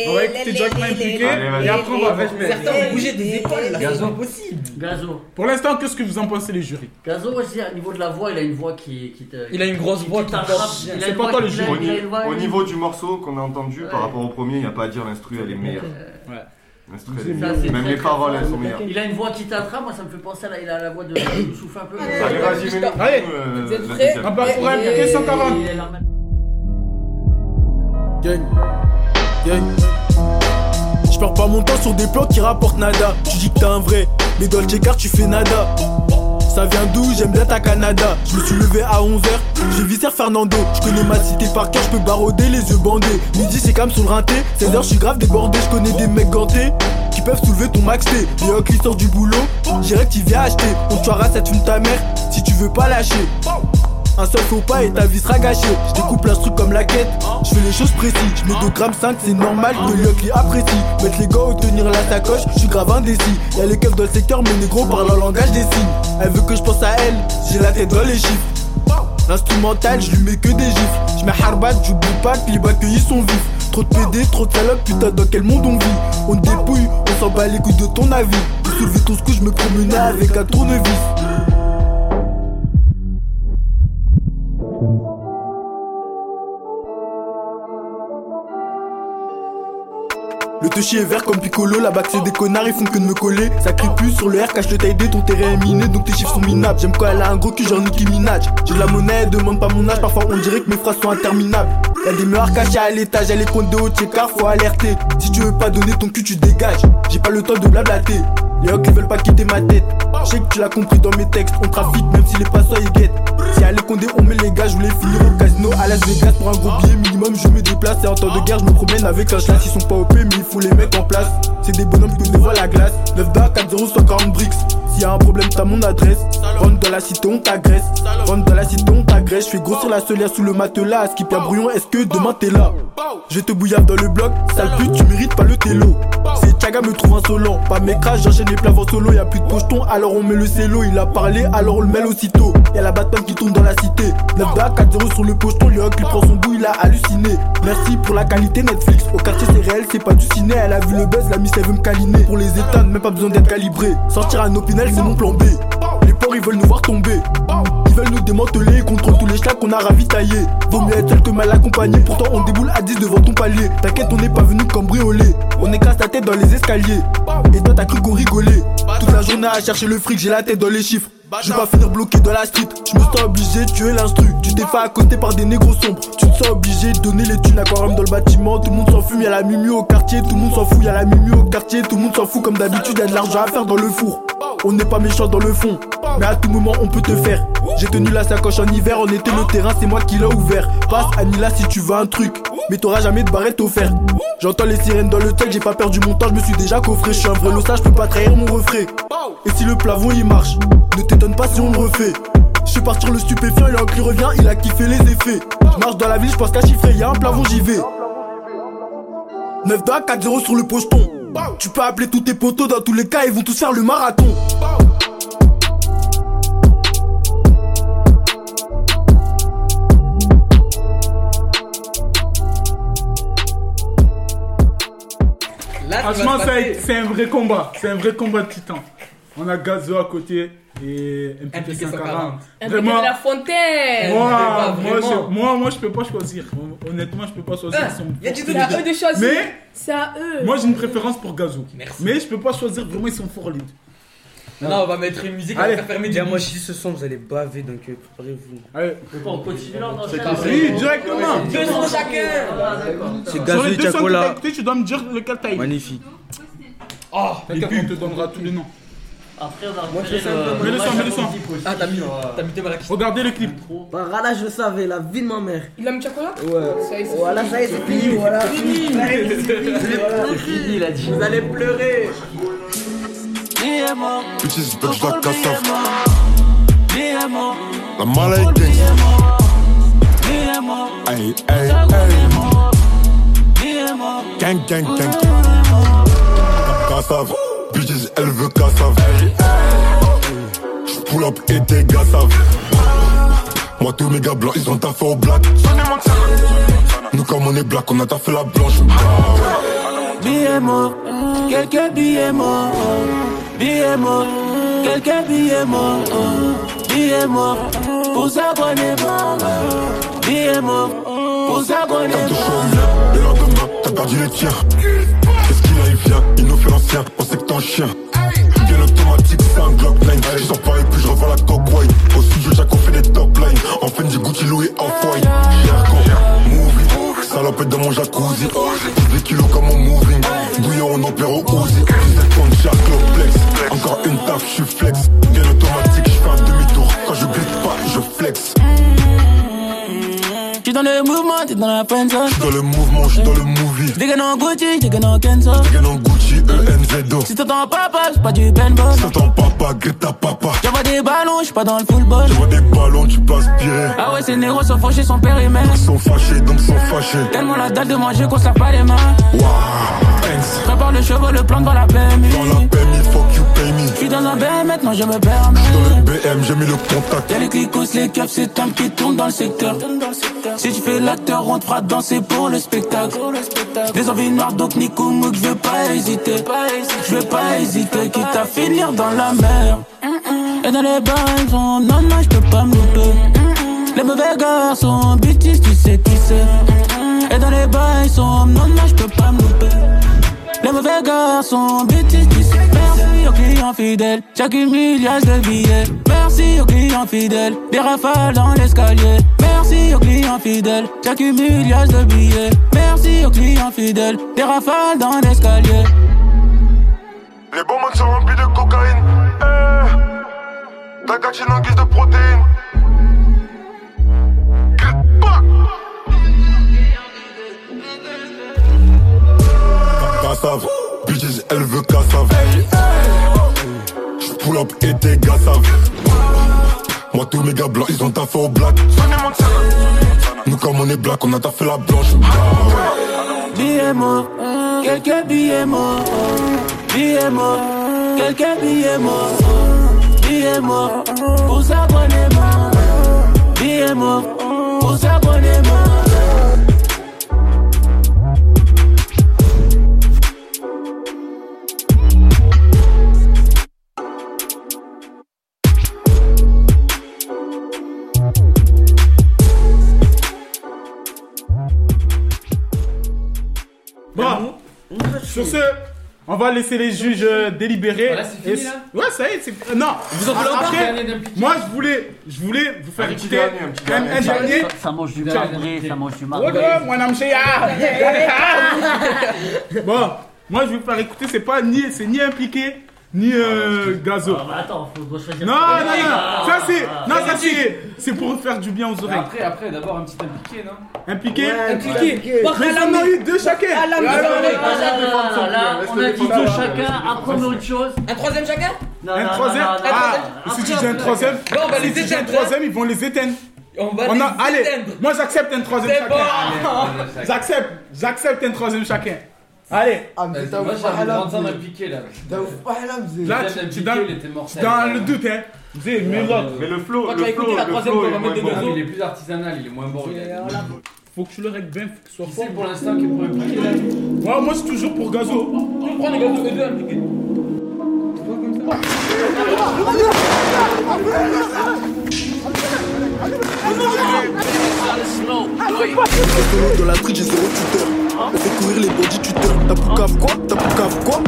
On va écouter directement impliqué.
Allez, vas-y.
Et après on va
Certains ont bougé des épaules là,
Gazo.
pas possible.
Gazo.
Pour l'instant, qu'est-ce que vous en pensez les jurys?
Gazo aussi, au niveau de la voix, il a une voix qui, qui te.
Il a une grosse voix qui
t'attrape.
porte
Il a
C'est
une
pas
voix
toi le
qui-
jury.
Au,
il a
ni-
une voix-
au niveau du morceau qu'on a entendu par rapport au premier, il n'y a pas à dire l'instru, elle est meilleure.
Ouais.
Elle
Ça,
Même
très,
les
très
paroles, elles sont meilleures.
Il a une voix qui t'attrape, moi ça me fait penser à la, il a la voix de Youssouf un peu.
Allez, vas-y, mets-nous
Allez.
euh,
Vous êtes prêts.
On part pour impliqué 140.
Il est là,
Gang, gang. Je perds pas mon temps sur des plans qui rapportent nada. Tu dis que t'es un vrai, mais dans le tu fais nada. Ça vient d'où? J'aime bien ta Canada. Je me suis levé à 11h, j'ai visé Fernando. Je connais ma cité par cœur, je peux barauder les yeux bandés. Midi c'est comme sur le rinté, 16h je suis grave débordé. Je connais des mecs gantés qui peuvent soulever ton max T. Léo qui sort du boulot, dirais que tu acheter. On tuera ça fume ta mère si tu veux pas lâcher. Un seul faux pas et ta vie sera gâchée. Je découpe l'instru comme la quête, je fais les choses précises. Je mets 2 grammes 5, c'est normal que Lyoc les apprécie. Mettre les gars ou tenir la sacoche, je suis grave indécis. Y'a les keufs dans le secteur, mais négro parlent en langage des signes. Elle veut que je pense à elle, j'ai la tête dans les chiffres. L'instrumental, je lui mets que des gifs. Je mets Harbat, j'oublie pas que les accueillis sont vifs. Trop de PD, trop de salopes, putain, dans quel monde on vit? On dépouille, on s'en bat les couilles de ton avis. Soulever ton scout, je me promenais avec un tournevis. Le touchy est vert comme Piccolo, la bac c'est des connards, ils font que de me coller. Ça crie plus sur le R, cache le taille ton terrain est miné, donc tes chiffres sont minables. J'aime quand elle a un gros cul, genre Nicki Minaj. J'ai de la monnaie, demande pas mon âge, parfois on dirait que mes phrases sont interminables. Y'a des meurs cachés à l'étage, y'a les comptes de haut checkard, faut alerter. Si tu veux pas donner ton cul, tu dégages. J'ai pas le temps de blablater. Les hocs ils veulent pas quitter ma tête. Je sais que tu l'as compris dans mes textes, on trafique même si les passants ils guettent. Si à les condés on met les gars, je voulais finir au casino à Las Vegas pour un gros billet minimum, je me déplace. Et en temps de guerre, je me promène avec un chlass, ils sont pas OP, mais il faut les mettre en place. C'est des bonhommes que dévoile la glace. 9 da 4 0 140 bricks. S'il y a un problème, t'as mon adresse. Rentre dans la cité, on t'agresse. Rentre dans la cité, on t'agresse. Je fais grossir la solière sous le matelas. Skip y'a brouillon, est-ce que demain t'es là? Je te bouillave dans le bloc. Sale pute, tu mérites pas le télo. C'est Chaga me trouve insolent. Pas mes crashs, j'enchaîne les plats en solo. Y'a plus de pocheton, alors on met le cello. Il a parlé, alors on le mêle aussitôt. Y'a la bataille qui tourne dans la cité. 9 da 4 0 sur le pocheton. Le il prend son bout, il a halluciné. Merci pour la qualité Netflix. Au quartier, c'est réel, c'est pas du ciné. Elle a vu le buzz, la miss, elle veut me câliner. Pour les éteindre, même pas besoin d'être calibré. Sortir un opinel, c'est mon plan B. Les porcs, ils veulent nous voir tomber. Ils veulent nous démanteler, contrôlent tous les schlacs qu'on a ravitaillés. Vaut mieux être que mal accompagné, pourtant on déboule à 10 devant ton palier. T'inquiète, on n'est pas venu cambrioler. On écrase ta tête dans les escaliers. Et toi, t'as cru qu'on rigolait. Toute la journée à chercher le fric, j'ai la tête dans les chiffres. Je vais finir bloqué dans la street. Je me sens obligé de tuer l'instru. Tu t'es fait à côté par des négros sombres. Tu te sens obligé de donner les thunes aquarium dans le bâtiment. Tout le monde s'en fume, y'a la mimi au quartier. Tout le monde s'en fout, y'a la mimi au quartier. Tout le monde s'en fout comme d'habitude, y'a de l'argent à faire dans le four. On n'est pas méchant dans le fond. Mais à tout moment on peut te faire. J'ai tenu la sacoche en hiver, en été le terrain c'est moi qui l'ai ouvert. Passe Anila si tu veux un truc, mais t'auras jamais de barrette offerte. J'entends les sirènes dans le tech, j'ai pas perdu mon temps, je me suis déjà coffré. Je suis un vrai lossage, je peux pas trahir mon refrain. Et si le plafond il marche, ne t'étonne pas si on me refait. Je fais partir le stupéfiant, il qui revient, il a kiffé les effets. Je marche dans la ville, je pense qu'à chiffrer, y'a un plafond, j'y vais. 9 2 4-0 sur le pocheton. Tu peux appeler tous tes potos, dans tous les cas, ils vont tous faire le marathon.
Franchement, c'est c'est un vrai combat. C'est un vrai combat de titan. On a Gazo à côté et MPT 140.
Vraiment. la fontaine.
Moi, moi, je, moi, moi, je peux pas choisir. Honnêtement, je peux pas choisir.
Ah,
son-
y a du tout à eux de choisir.
Mais
C'est à eux.
moi, j'ai une préférence pour Gazo. Mais je peux pas choisir. Vraiment, ils sont forts les deux.
Non, on va mettre une musique, on
Allez.
va fermer
Bien,
du
moi, je dis ce son, vous allez baver, donc euh, préparez-vous.
Allez.
On continue là, on
C'est
enchaîne.
Oui, directement.
Deux sons chacun.
Ah, d'accord.
C'est
Sur les
et
deux sons que t'as
Tiakola.
écoutés, tu dois me dire lequel t'as aimé.
Magnifique.
Oh,
Et puis, on te donnera tous les noms.
Après, on a
Moi, je
repéré le-
Mets le son, mets le son.
Ah, t'as mis,
euh,
t'as mis tes Marrakech.
Regardez le clip.
Bah, là, je le savais, la vie de ma mère.
Il a mis chocolat
Ouais.
Ça y est, c'est
Voilà, ça y est, c'est fini. Voilà.
Fini.
Ça y est, c'est fini, voilà.
C'est fini, il a dit.
Vous allez pleurer.
Bitches, bitch, la cassave. La maladie gang. Aïe, aïe, aïe. Gang, gang, gang. Cassave. Bitches, elle veut cassave. J'pull up et tes gars savent. Moi, tous mes gars blancs, ils ont taffé au black. Nous, comme on est black, on a taffé la blanche.
Billets morts, quelques billets morts, billets morts, quelques billets morts, billets morts, est mort, billets morts, est mort.
Le lendemain, t'as perdu les tiens. Qu'est-ce qu'il a, il vient, il nous fait l'ancien, on sait que t'es un chien. Bien automatique, c'est un Glock 9. Je sors pas et puis je revends la coque white. Au studio, on fait des top lines. En Fendi, Gucci, Louis, Off-White. Jargon, movie, salopette dans mon jacuzzi. 10 kilos comme mon moving. Bouillon, on opère au Uzi. 17 tonnes, Jarcloplex. Encore une taf, je flex. Bien automatique, je fais un demi-tour. Quand je glisse pas, je flex.
J'suis dans le mouvement, t'es dans la friend zone.
J'suis dans le mouvement, j'suis dans le movie.
J'dégaine en Gucci, j'dégaine en Kenzo.
J'gagne en Gucci, ENZO.
Si t'entends papa, c'est pas du paintball.
T'entends papa, Greta papa.
J'envoie des ballons, j'suis pas dans le football.
J'envoie des ballons, tu peux aspirer.
Ah ouais, ces négros sont fauchés, sont périmètres.
Ils sont fâchés, donc sont fâchés.
Tellement la dalle de manger qu'on pas les mains.
Waouh.
Prépare le chevaux, le plan devant la PMU.
Dans la PMI, me.
J'suis dans un BM, maintenant je me permets.
Dans le BM, j'ai mis le contact.
Y'a les clicos, les keufs, c'est Tom qui tourne dans le secteur. Si tu fais l'acteur, on te fera danser pour le spectacle. Des envies noires, donc Nico Mouk, je pas hésiter. Je veux pas hésiter, quitte à finir dans la mer. Et dans les bails, non, non, je peux pas me louper. Les mauvais garçons, bêtises, tu sais qui c'est. Et dans les bails, non, non, je peux pas me louper. Les mauvais garçons, bêtises. Merci aux clients fidèles, j'accumule liasses de billets. Merci aux clients fidèles, des rafales dans l'escalier. Merci aux clients fidèles, j'accumule liasses de billets. Merci aux clients fidèles, des rafales dans l'escalier.
Les bonbons sont remplis de cocaïne. Ta gatine en guise de protéines. Mes gars blancs, ils ont taffé au black. Nous, comme on est black, on a taffé la blanche.
Billets morts, quelques billets morts, billets morts, quelques billets morts, billets morts, pour mort, billets morts, pour ça
ce, on va laisser les juges euh, délibérer.
Voilà, c'est fini,
Et-
là
Ouais, ça y est, c'est. Non,
Vous en voulez encore
moi je voulais, je voulais vous faire
Un petit
écouter
dernier, un petit dernier.
un dernier.
Ça, ça mange du marbré, ça mange du marbré.
chérie. Bon, moi je vais vous faire écouter, c'est pas ni, c'est ni impliqué, ni euh, Gazo.
Ah, bah attends, faut choisir.
Non, non, non,
Ah,
ça c'est,
ah,
non,
ah,
ça c'est, c'est pour faire du bien aux oreilles.
Après, après, d'abord un petit impliqué, non?
Impliqué
Ouais,
Impliqué.
Mais on
la
a eu deux chacun.
Ah, là, là, là, là, on a dit deux chacun, après on a autre chose.
Un troisième chacun?
Non,
Un
non,
troisième
non, non,
Ah,
non,
si tu dis un troisième,
Bon, on va les
si tu dis un
éteindre.
troisième, ils vont les éteindre.
On va
On
les
allez,
éteindre.
moi j'accepte un troisième chacun.
bon.
J'accepte, j'accepte un troisième chacun. Allez,
Ah, mais
Vas-y,
t'as
Moi
ouf,
j'ai envie de
Ahlam,
rentrer en là.
T'as ouf,
là tu, tu dans,
il était mortel.
dans le doute, hein. Mais
le flow,
Quand
le
tu vas écouter
flow,
la
le
troisième,
flow
on
est
va
moins
mettre des
bon.
Ah, mais il est plus artisanal, il est moins bon. il
faut que tu le règles bien, faut que
Qui
fort.
c'est pour l'instant qui est pour impliqué là
Ouais, moi c'est toujours pour Gazo.
On prend les gazos, les deux impliqués.
Dans la j'ai zéro tuteur. On fait courir les bandits tuteurs. T'as poucave quoi? T'as poucave quoi?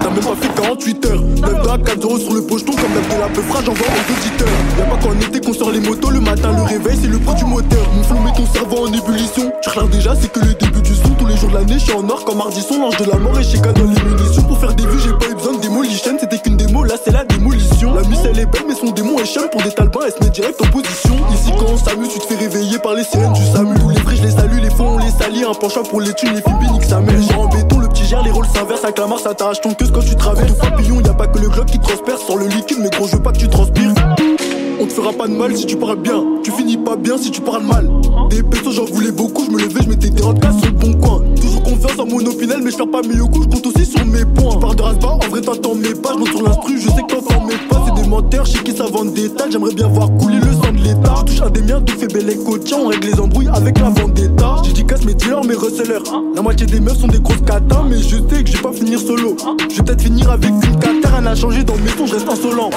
T'as même pas fait 48 heures. 9 à 4 euros sur le pocheton, comme d'hab de la peu frage, j'envoie aux auditeurs. Y'a pas qu'en été qu'on sort les motos, le matin le réveil, c'est le prix du moteur. Mon flow met ton cerveau en ébullition. Tu regardes déjà, c'est que le début du son. Tous les jours de l'année, je suis en or comme Ardisson, l'ange de la mort et chez dans les munitions. Pour faire des vues, j'ai pas eu besoin de démolition. C'était qu'une démo, là c'est la démolition. La mise elle est belle, mais son démon est chum pour des talbins, elle se met direct en position. Ici, quand on s'amuse, tu te fais réveiller par les sirènes du SAMU. Tous les vrais, je les salue, les faux, on les salit. Un penchant pour les thunes, les filles, nique sa mère. Genre en béton, le petit gère, les rôles s'inversent. Avec la marre, ça t'arrache ton queue quand tu traverses. Ton papillon, y a pas que le glock qui transperce. Sans le liquide, mais gros, je veux pas que tu transpires. On te fera pas de mal si tu parles bien. Tu finis pas bien si tu parles mal. Des pesos, j'en voulais beaucoup. Je me levais, je mettais des cas sur le bon coin. Confiance en mon opinel, mais je pas mes coups. Je compte aussi sur mes points. Je de rasbas, en vrai, t'entends mes pas. Je sur l'instru, je sais que t'entends mes pas. C'est des menteurs, chez qui ça vend des. J'aimerais bien voir couler le sang de l'état. Je touche un des miens, tout fait bel écho. Tiens, on règle les embrouilles avec la vendetta. J'ai casse mes dealers, mes resellers. La moitié des meufs sont des grosses catins, mais je sais que je vais pas finir solo. Je vais peut-être finir avec une cater. Rien n'a changé dans mes tons, je reste insolent.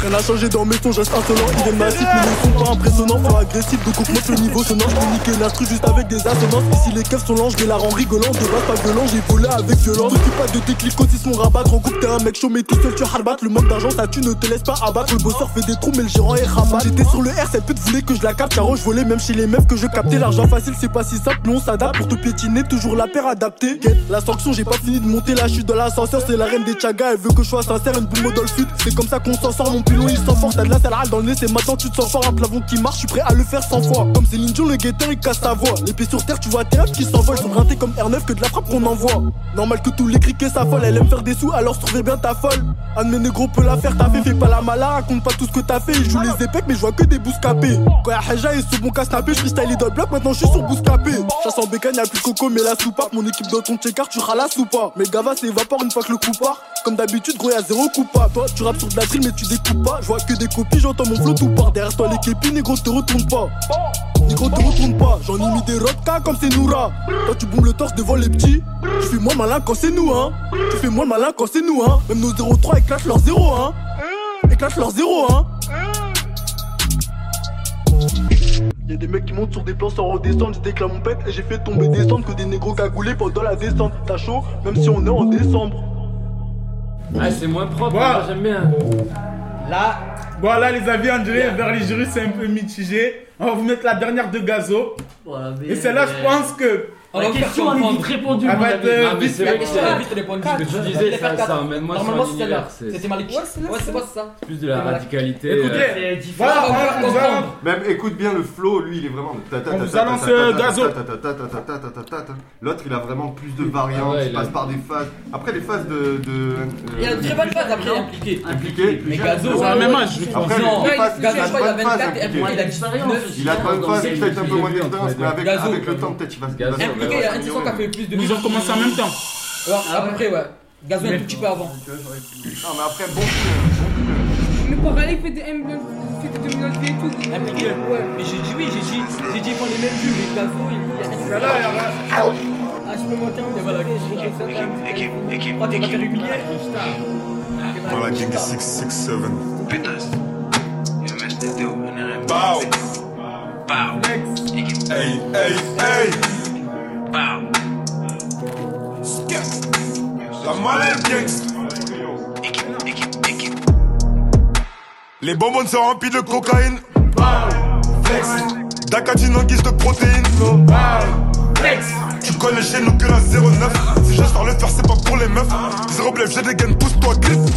Rien n'a changé dans mes sons, je reste insolent. Ils viennent massifs, mais ne sont pas impressionnants. Flow agressif, donc augmente le niveau sonore. Je niquer l'instru juste avec des assonances. Ici, les keufs sont lents, je la rends rigolant. De base, pas violent, j'ai volé avec violence. T'occupe pas de tes clics aussi, mon rabat. En groupe, t'es un mec chaud, mais tout seul, tu harbat. Le manque d'argent, ça tu ne te laisse pas abattre. Le bosseur fait des trous, mais le gérant est rabat. J'étais sur le R, cette pute voulait que je la capte. Caro, je volais même chez les meufs que je captais. L'argent facile, c'est pas si simple, mais on s'adapte. Pour te piétiner, toujours la paire adaptée. La sanction, j'ai pas fini de monter je suis dans l'ascenseur. C'est la reine des chagas, elle veut que je sois sincère. Une boum dans le sud, c'est comme ça qu'on s'en sort. Mon pilon, il s'en fort. T'as de la salade dans le nez, c'est maintenant tu te sens fort. Un plafond qui marche, je suis prêt à le faire 100 fois. Comme Céline Dion, le guetteur, il casse sa voix. Les pieds sur terre, tu vois tes qui s'envolent. Sont grattés comme R9 que de la frappe qu'on envoie. Normal que tous les criquets s'affolent. Elle aime faire des sous, alors trouvez bien ta folle. Un de mes négros peut la faire, t'as fait, fais pas la mala, raconte pas tout ce que t'as fait. Il joue les épées, mais je vois que des bouscapés. Quand y'a Haja et sous bon casse-napé, je freestyle dans le bloc, maintenant je suis sur bouscapé. Chasse en bécane, y'a plus coco, mais la soupape. Mon équipe dans ton check tu ralasses ou pas. Mais Gava s'évapore une fois que le coup part. Comme d'habitude, gros, y'a zéro coup pas. Toi, tu rappes sur de la drill, mais tu découpes pas. Je vois que des copies, j'entends mon flow tout part. Derrière toi, les képis, négro, te retourne pas. Négro, te retourne pas. J'en ai mis des rodkas comme c'est Noura. Toi, tu boumes le torse devant les petits. Tu fais moins malin quand c'est nous, hein. Tu fais moins malin quand c'est nous, hein. Même nos 0-3 éclatent leur 0, hein. Éclatent leur 0, hein. Y'a des mecs qui montent sur des plans sans redescendre, j'étais que la mon pète et j'ai fait tomber des cendres que des négros cagoulés pendant la descente. T'as chaud, même si on est en décembre.
Ah, c'est moins propre, j'aime bien.
Là, bon là les avis dirait vers les jurys c'est un peu mitigé. On va vous mettre la dernière de Gazo.
Voilà, mais-
Et celle-là je pense que.
On la question elle est vite répondue. Ah,
bah, euh, vite,
c'est vrai que
question
est
vite répondue.
Ce que tu disais, ça, ça emmène moi sur un univers.
C'était Malik. Ouais, c'est moi ça.
Plus de la radicalité.
Écoutez, voilà,
on va
Même écoute bien le flow, lui il est vraiment.
On vous annonce Gazo.
L'autre il a vraiment plus de variantes, il passe par des phases. Après les phases de.
Il y a une très bonne phase après impliquée.
Impliquée.
Mais Gazo,
c'est un même âge.
Après,
non,
il a
disparu. Il a
de bonne phase, peut-être un peu moins
d'urgence,
mais avec le temps peut-être il va se tout
cas, il y a un Tisson qui a fait le plus de.
Ils ont commencé en même temps.
à peu près, ouais. Gazon est tout petit peu avant.
Non, mais après, bon
mais Parallé fait des M fait des dominantes et tout.
Mais, ouais. mais j'ai dit oui, j'ai dit, j'ai dit qu'on est même plus, mais Gazon, il y a.
Là, là.
Ah, je peux monter, on est pas là. Équipe, équipe, équipe, équipe.
Voilà, King 667.
Pétasse. MSTTO, NRM. Pow! Pow!
Hey, hey, hey! La malade. Les bonbons sont remplis de cocaïne. Flex. Dacatine en guise de protéines.
Tu connais chez nous que la 09. Si je sors le faire, c'est pas pour les meufs. Zéro blef, j'ai des gaines, pousse-toi, glisse.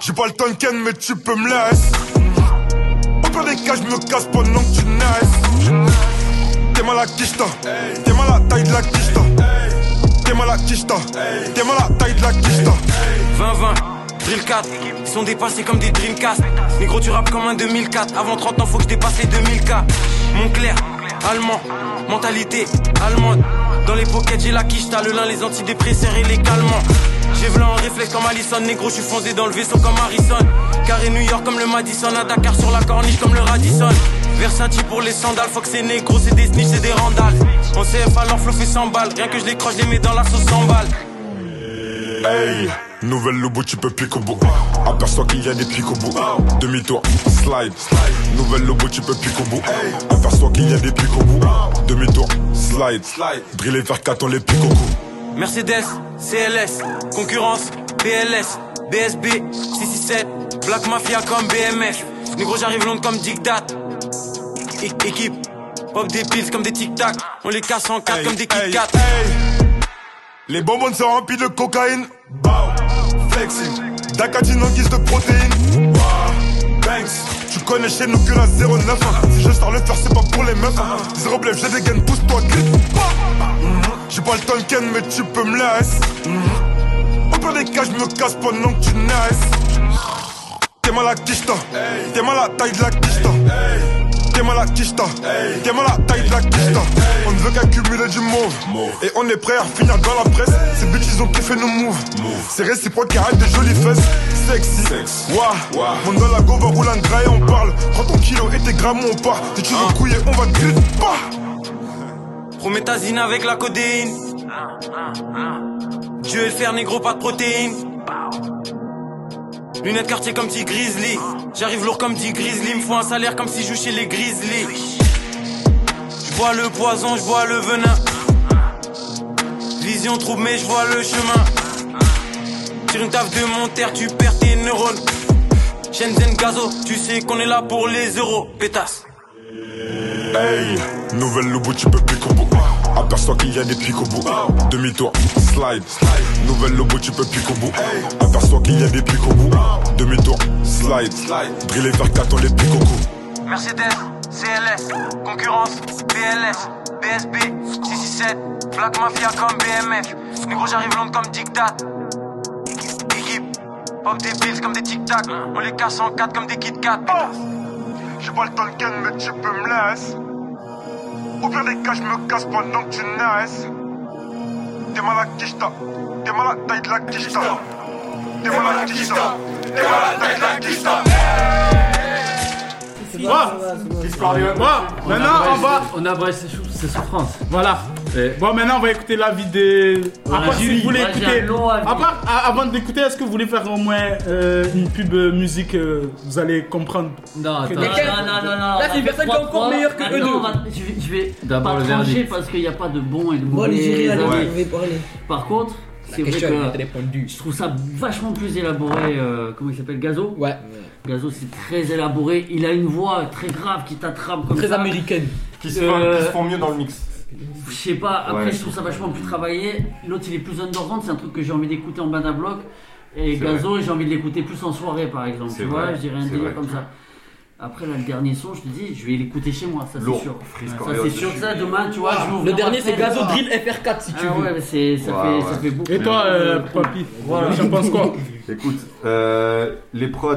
J'ai pas le Tonken, mais tu peux me laisser. Au pire des cas, je me casse pendant que tu naisses. T'es mal à Kishta, t'es mal à taille de la. T'es mal à t'es mal à taille de la Kishta.
20-20, Drill 4, ils sont dépassés comme des Dreamcast. Négro, tu rappes comme un 2004. Avant 30 ans, faut que je dépasse les 2000K. Montclair, allemand, mentalité allemande. Dans les pockets, j'ai la quiche, t'as le lin, les antidépresseurs et les calmants. J'ai v'là en réflexe comme Allison, négro, je suis foncé dans le vaisseau comme Harrison. Carré New York comme le Madison, à Dakar sur la corniche comme le Radisson. Versace pour les sandales, faut que c'est négro, c'est des snitch, c'est des randales. En CF alors flow fait 100 balles, rien que je les croche, je les mets dans la sauce 100 balles.
Hey, nouvelle lobo, tu peux pique au bout. Aperçois qu'il y a des pics au bout. Demi-tour, slide. Nouvelle lobo, tu peux pique au bout. Aperçois qu'il y a des pics au bout. Demi-tour, slide. Driller vers 4, on les pique au cou.
Mercedes, CLS, concurrence, BLS, BSB, 667, Black Mafia comme BMF. Négro, j'arrive long comme Dictat. Équipe, pop des pills comme des tic-tac. On les casse en quatre comme des Kit Kat.
Les bonbons sont remplis de cocaïne. Bow, flexing. Dacatine en guise de protéines. Wow, banks. Tu connais chez nous que la 09. hein. Si je sors le faire, c'est pas pour les meufs. hein. Zéro blef, j'ai des gaines, pousse-toi. Mhm. J'ai pas le Tonken, mais tu peux me laisser. Mhm. Au pire des cas, je me casse pendant que tu naisses. T'es mal à Kishta. T'es mal à taille de la Kishta. T'es mal à Kishta. T'es mal à taille de la Kishta. On ne veut qu'accumuler du mauve. Et on est prêt à finir dans la presse. Ces bitches, ils ont kiffé nos moves. C'est réciproque, arrête des jolies fesses. Sexy. Wouah. Mon dans la go va rouler un gras et on parle. Prends ton kilo et tes grammes, on part. Tu veux couiller, on va te. Bah.
Prométhazine avec la codéine. Dieu et le fer négro, pas de protéines. Lunettes quartier comme petit Grizzly. J'arrive lourd comme dit Grizzly. Me faut un salaire comme si je chez les Grizzly. Je bois le poison, je bois le venin. Vision trouble, mais je vois le chemin. Tire une taf de mon terre, tu perds tes neurones. Shenzhen Gazo, tu sais qu'on est là pour les euros, pétasse.
Hey, nouvelle lobo, tu peux pique au bout. Aperçois qu'il y a des pics au bout. Demi-tour, slide. Nouvelle lobo, tu peux pique au bout. Aperçois qu'il y a des pics au bout. Demi-tour, slide. Driller vers 4, on les pique au cou.
Mercedes, CLS, concurrence, BLS, BSB, 667, Black Mafia comme BMF. Négro, j'arrive long comme Dictat. Équipe, pop des pills comme des tic-tac. On les casse en quatre comme des Kit Kat.
J'ai pas le Tonken, mais tu peux me laisser. Au pire des cas, je me casse pendant que tu naisses. T'es mal à Kishta. T'es mal à taille de la Kishta. T'es mal à Kishta. T'es mal à taille de la Kishta.
Bon, Bon, maintenant on va.
On abrège ses souffrances.
Voilà. Bon, maintenant on va écouter l'avis des. À part si vous voulez
Moi, j'ai
écouter.
un long avis.
À part, à- avant d'écouter, est-ce que vous voulez faire au moins euh, une pub euh, musique euh, Vous allez comprendre.
Non,
que-
Non, non, non, non, non.
Là, c'est une personne qui est encore meilleure que eux deux.
Je vais, je vais
D'abord
pas
le
trancher
verdict.
parce qu'il n'y a pas de bon et de
Bon,
mauvais
les jurys, allez,
avis.
vous pouvez parler.
Par contre, c'est vrai
question,
que je trouve ça vachement plus élaboré. euh, comment il s'appelle Gazo
Ouais.
Gazo, c'est très élaboré. Il a une voix très grave qui t'attrape comme
Très
ça.
américaine.
Qui se, font, qui se font mieux dans le mix.
Je sais pas, après
Ouais,
je trouve ça vachement plus travaillé. L'autre il est plus underground, c'est un truc que j'ai envie d'écouter en banda bloc. Et Gazo, j'ai envie de l'écouter plus en soirée par exemple. Tu vois, je dirais un délire comme ça. Après là, le dernier son, je te dis, je vais l'écouter chez moi, ça c'est sûr. Ça c'est sûr que ça, demain tu vois, je vais
Le dernier, c'est. Gazo Drill FR4 si tu
Ah
veux.
ouais, mais c'est, ça,
Ouais,
fait,
ouais.
ça fait beaucoup.
Et toi, euh, Papi
Voilà.
J'en pense quoi
Écoute, euh, les prods,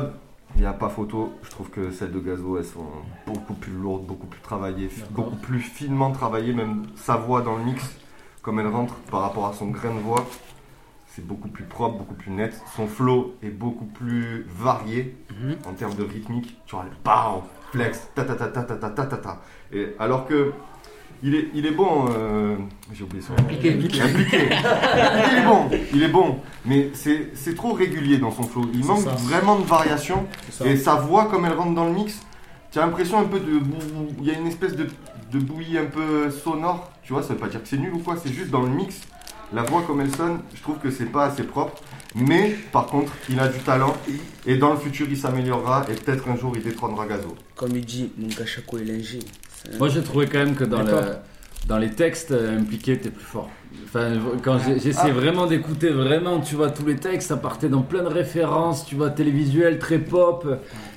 il n'y a pas photo. Je trouve que celles de Gazo, elles sont beaucoup plus lourdes, beaucoup plus travaillées, beaucoup plus finement travaillées. Même sa voix dans le mix, comme elle rentre par rapport à son grain de voix, c'est beaucoup plus propre, beaucoup plus net. Son flow est beaucoup plus varié en termes de rythmique. Tu vois, bam, flex, ta ta ta ta ta ta ta ta ta. Et alors que il est, il est bon. euh, J'ai oublié son nom.
Impliqué.
Impliqué. il est bon. Il est bon. Mais c'est c'est trop régulier dans son flow. Il manque
ça.
vraiment de variation. Et sa voix, comme elle rentre dans le mix, tu as l'impression un peu de. Il y a une espèce de, de bouillie un peu sonore. Tu vois, ça veut pas dire que c'est nul ou quoi. C'est juste dans le mix. La voix, comme elle sonne, je trouve que c'est pas assez propre. Mais par contre, il a du talent. Et dans le futur, il s'améliorera. Et peut-être un jour, il détrônera Gazo.
Comme il dit, mon gars Chaco est lingé.
Moi j'ai trouvé quand même que dans le, dans les textes euh, impliqués, t'es plus fort. Enfin, quand j'essaie
Ah.
vraiment d'écouter vraiment, tu vois, tous les textes, ça partait dans plein de références, tu vois, télévisuel, très pop.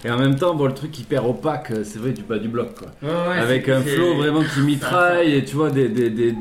Et en même temps, bon, le truc hyper opaque, c'est vrai, du bas du bloc, quoi.
Ouais, ouais,
Avec un flow vraiment qui mitraille, et tu vois, des, des, des,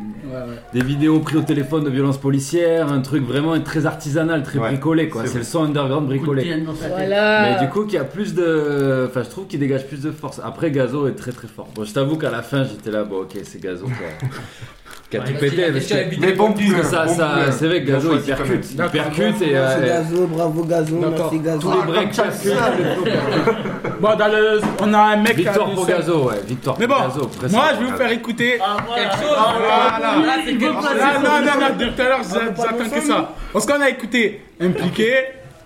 des vidéos prises au téléphone de violence policière, un truc vraiment très artisanal, très
Ouais,
bricolé, quoi.
c'est
le son underground bricolé.
Voilà.
Mais du coup, qui a plus de. Enfin, je trouve qu'il dégage plus de force. Après, Gazo est très très fort. Bon, je t'avoue qu'à la fin, j'étais là, bon, ok, c'est Gazo qui a, qui a
Ouais,
tout
mais
pété. parce que-
Mais bon plan,
ça,
bon
ça, c'est vrai que Gazo il percute. Il percute et.
Merci
euh,
Gazo, bravo Gazo, merci Gazo.
tous les breaks percutent.
Bon, dans le... on a un mec
Victoire
le
pour. Gazo, ouais. Victoire
Mais
pour
bon,
Gazo.
moi je vais vous faire écouter.
Quelque chose
Voilà.
Là, c'est quelque chose.
Ah, non, non, non, depuis tout à l'heure, j'attends que ça. Parce qu'on a écouté Impliqué,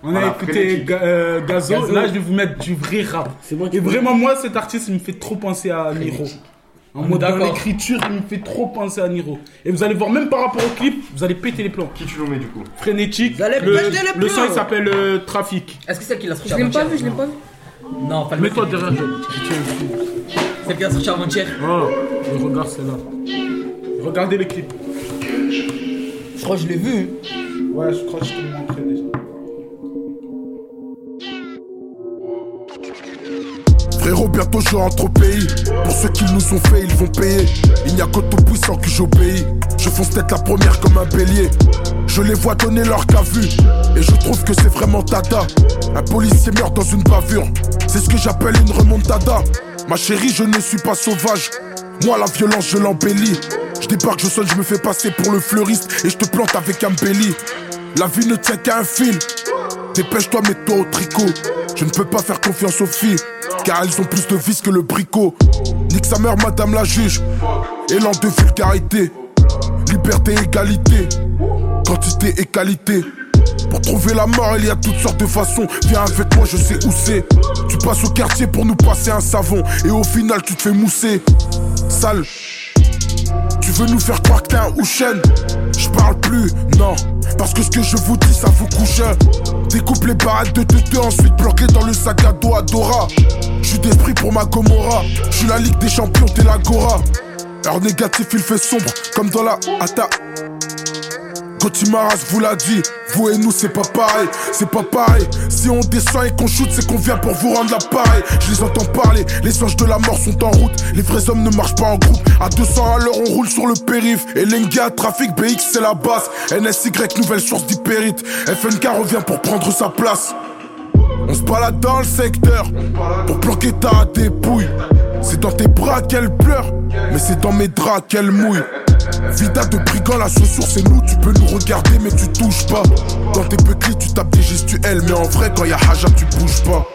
on a
Voilà,
écouté euh, Gazo.
Gazo.
Là, je vais vous mettre du vrai rap.
C'est moi qui
Et vraiment, moi, cet artiste, il me fait trop penser à Niro. En
est
mode dans
d'accord.
l'écriture, il me fait trop penser à Niro. Et vous allez voir, même par rapport au clip, vous allez péter les plombs.
Qui tu nous mets du coup
Frénétique.
Vous allez
le,
péter les
le son, il s'appelle euh, Trafic.
Est-ce que c'est celle qui l'a sorti
Je l'ai pas vu, je l'ai pas vu.
Non, pas le
Mets-toi derrière. je-
Celle qui l'a sorti avant-hier.
Oh, celle-là. Regardez le clip.
Je crois que je l'ai vu.
Ouais, je crois que je te le montrais déjà.
Bientôt je rentre au pays. Pour ceux qui nous ont fait, ils vont payer. Il n'y a qu'au tout puissant que j'obéis. Je fonce tête la première comme un bélier. Je les vois donner leur cas. Et je trouve que c'est vraiment tada. Un policier meurt dans une bavure. C'est ce que j'appelle une remontada. Ma chérie, je ne suis pas sauvage. Moi, la violence, je l'embellis. Je débarque, je sonne, je me fais passer pour le fleuriste. Et je te plante avec un belly. La vie ne tient qu'à un fil. Dépêche-toi, mets-toi au tricot. Je ne peux pas faire confiance aux filles, car elles ont plus de vis que le bricot. Nique sa mère, madame la juge. Élan de vulgarité. Liberté, égalité. Quantité et qualité. Pour trouver la mort, il y a toutes sortes de façons. Viens avec moi, je sais où c'est. Tu passes au quartier pour nous passer un savon. Et au final, tu te fais mousser. Sale. Tu veux nous faire croire que t'es un Je parle plus, non Parce que ce que je vous dis ça vous couche. Découpe les baraques de teuteux Ensuite bloqué dans le sac à dos Adora. Je suis d'esprit pour ma Gomorra Je suis la Ligue des Champions, t'es la Gora. Négatif il fait sombre Comme dans la Ata Gotimaras vous l'a dit, vous et nous c'est pas pareil, c'est pas pareil. Si on descend et qu'on shoot, c'est qu'on vient pour vous rendre l'appareil. Je les entends parler, les anges de la mort sont en route. Les vrais hommes ne marchent pas en groupe. À 200 à l'heure, on roule sur le périph. Et Lenga, trafic BX, c'est la base. NSY, nouvelle source d'hypérite. FNK revient pour prendre sa place. On se balade dans le secteur pour planquer ta dépouille. C'est dans tes bras qu'elle pleure, mais c'est dans mes draps qu'elle mouille. Vida de brigand, la chaussure c'est nous, tu peux nous regarder mais tu touches pas. Dans tes petits tu tapes des gestuels, mais en vrai quand y a Haja tu bouges pas.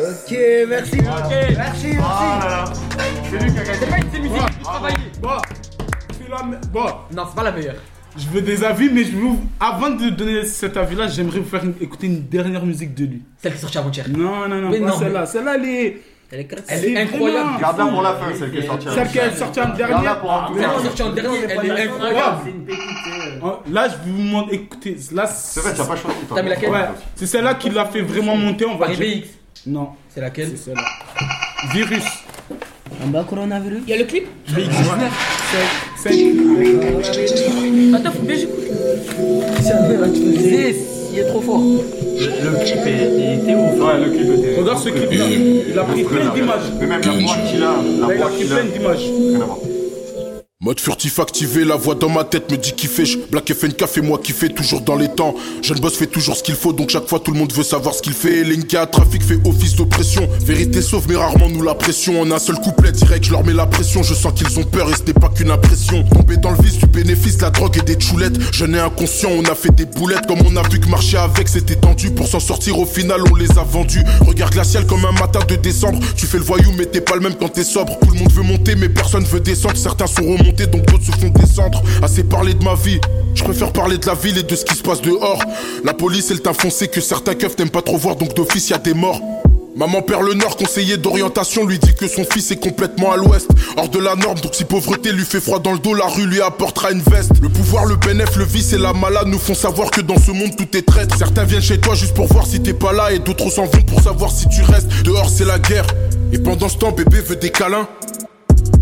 Ok, merci. Merci, merci.
C'est lui qui a gagné.
C'est pas une musique, je travaille.
Bon, c'est la me- bon.
Non, c'est pas la meilleure.
Je veux des avis, mais je veux vous- avant de donner cet avis-là, j'aimerais vous faire une- écouter une dernière musique de lui.
Celle qui est sortie avant-hier.
Non, non, non,
Mais
pas
non,
celle-là.
mais-
Celle-là, elle est.
Elle est,
Elle
elle est
est
incroyable.
Garde-la pour la fin, celle qui est sortie.
Celle qui est sortie en dernier.
pour un tout
Celle qui est sortie en dernier, elle est incroyable.
C'est une pépite. euh.
Là, je vous montrer. Écoutez, là.
C'est vrai, tu as pas choisi.
T'as mis laquelle?
Ouais, c'est celle-là qui l'a fait vraiment monter, on va dire. Non,
C'est laquelle?
C'est celle-là. Virus.
Coronavirus.
Il y a le clip
C'est.
Attends, faut bien j'écoute.
Il est trop fort.
Le clip est- il était ouf.
Ouais, le clip était.
Regarde ce clip-là. Il a pris plein d'images.
Mais même la qu'il a, la
Là, il a pris
qu'il a.
plein d'images.
Mode furtif activé, la voix dans ma tête me dit kiffer. Black FNK fait moi kiffer, toujours dans les temps. Jeune boss fait toujours ce qu'il faut, donc chaque fois tout le monde veut savoir ce qu'il fait. Linka, trafic fait office d'oppression. Vérité sauve, mais rarement nous la pression. En un seul couplet direct, je leur mets la pression. Je sens qu'ils ont peur et ce n'est pas qu'une impression. Tombé dans le vice du bénéfice, la drogue et des choulettes. Jeune et inconscient, on a fait des boulettes. Comme on a vu que marcher avec c'était tendu. Pour s'en sortir, au final, on les a vendus. Regard glacial comme un matin de décembre. Tu fais le voyou, mais t'es pas le même quand t'es sobre. Tout le monde veut monter, mais personne veut descendre. Certains sont remontés, donc d'autres se font descendre. Assez parler de ma vie. Je préfère parler de la ville et de ce qui se passe dehors. La police, elle t'a foncé que certains keufs n'aiment pas trop voir, donc d'office y a des morts. Maman perd le nord, conseiller d'orientation, lui dit que son fils est complètement à l'ouest. Hors de la norme, donc si pauvreté lui fait froid dans le dos, la rue lui apportera une veste. Le pouvoir, le bénéf, le vice et la malade nous font savoir que dans ce monde tout est traître. Certains viennent chez toi juste pour voir si t'es pas là et d'autres s'en vont pour savoir si tu restes. Dehors c'est la guerre. Et pendant ce temps, bébé veut des câlins.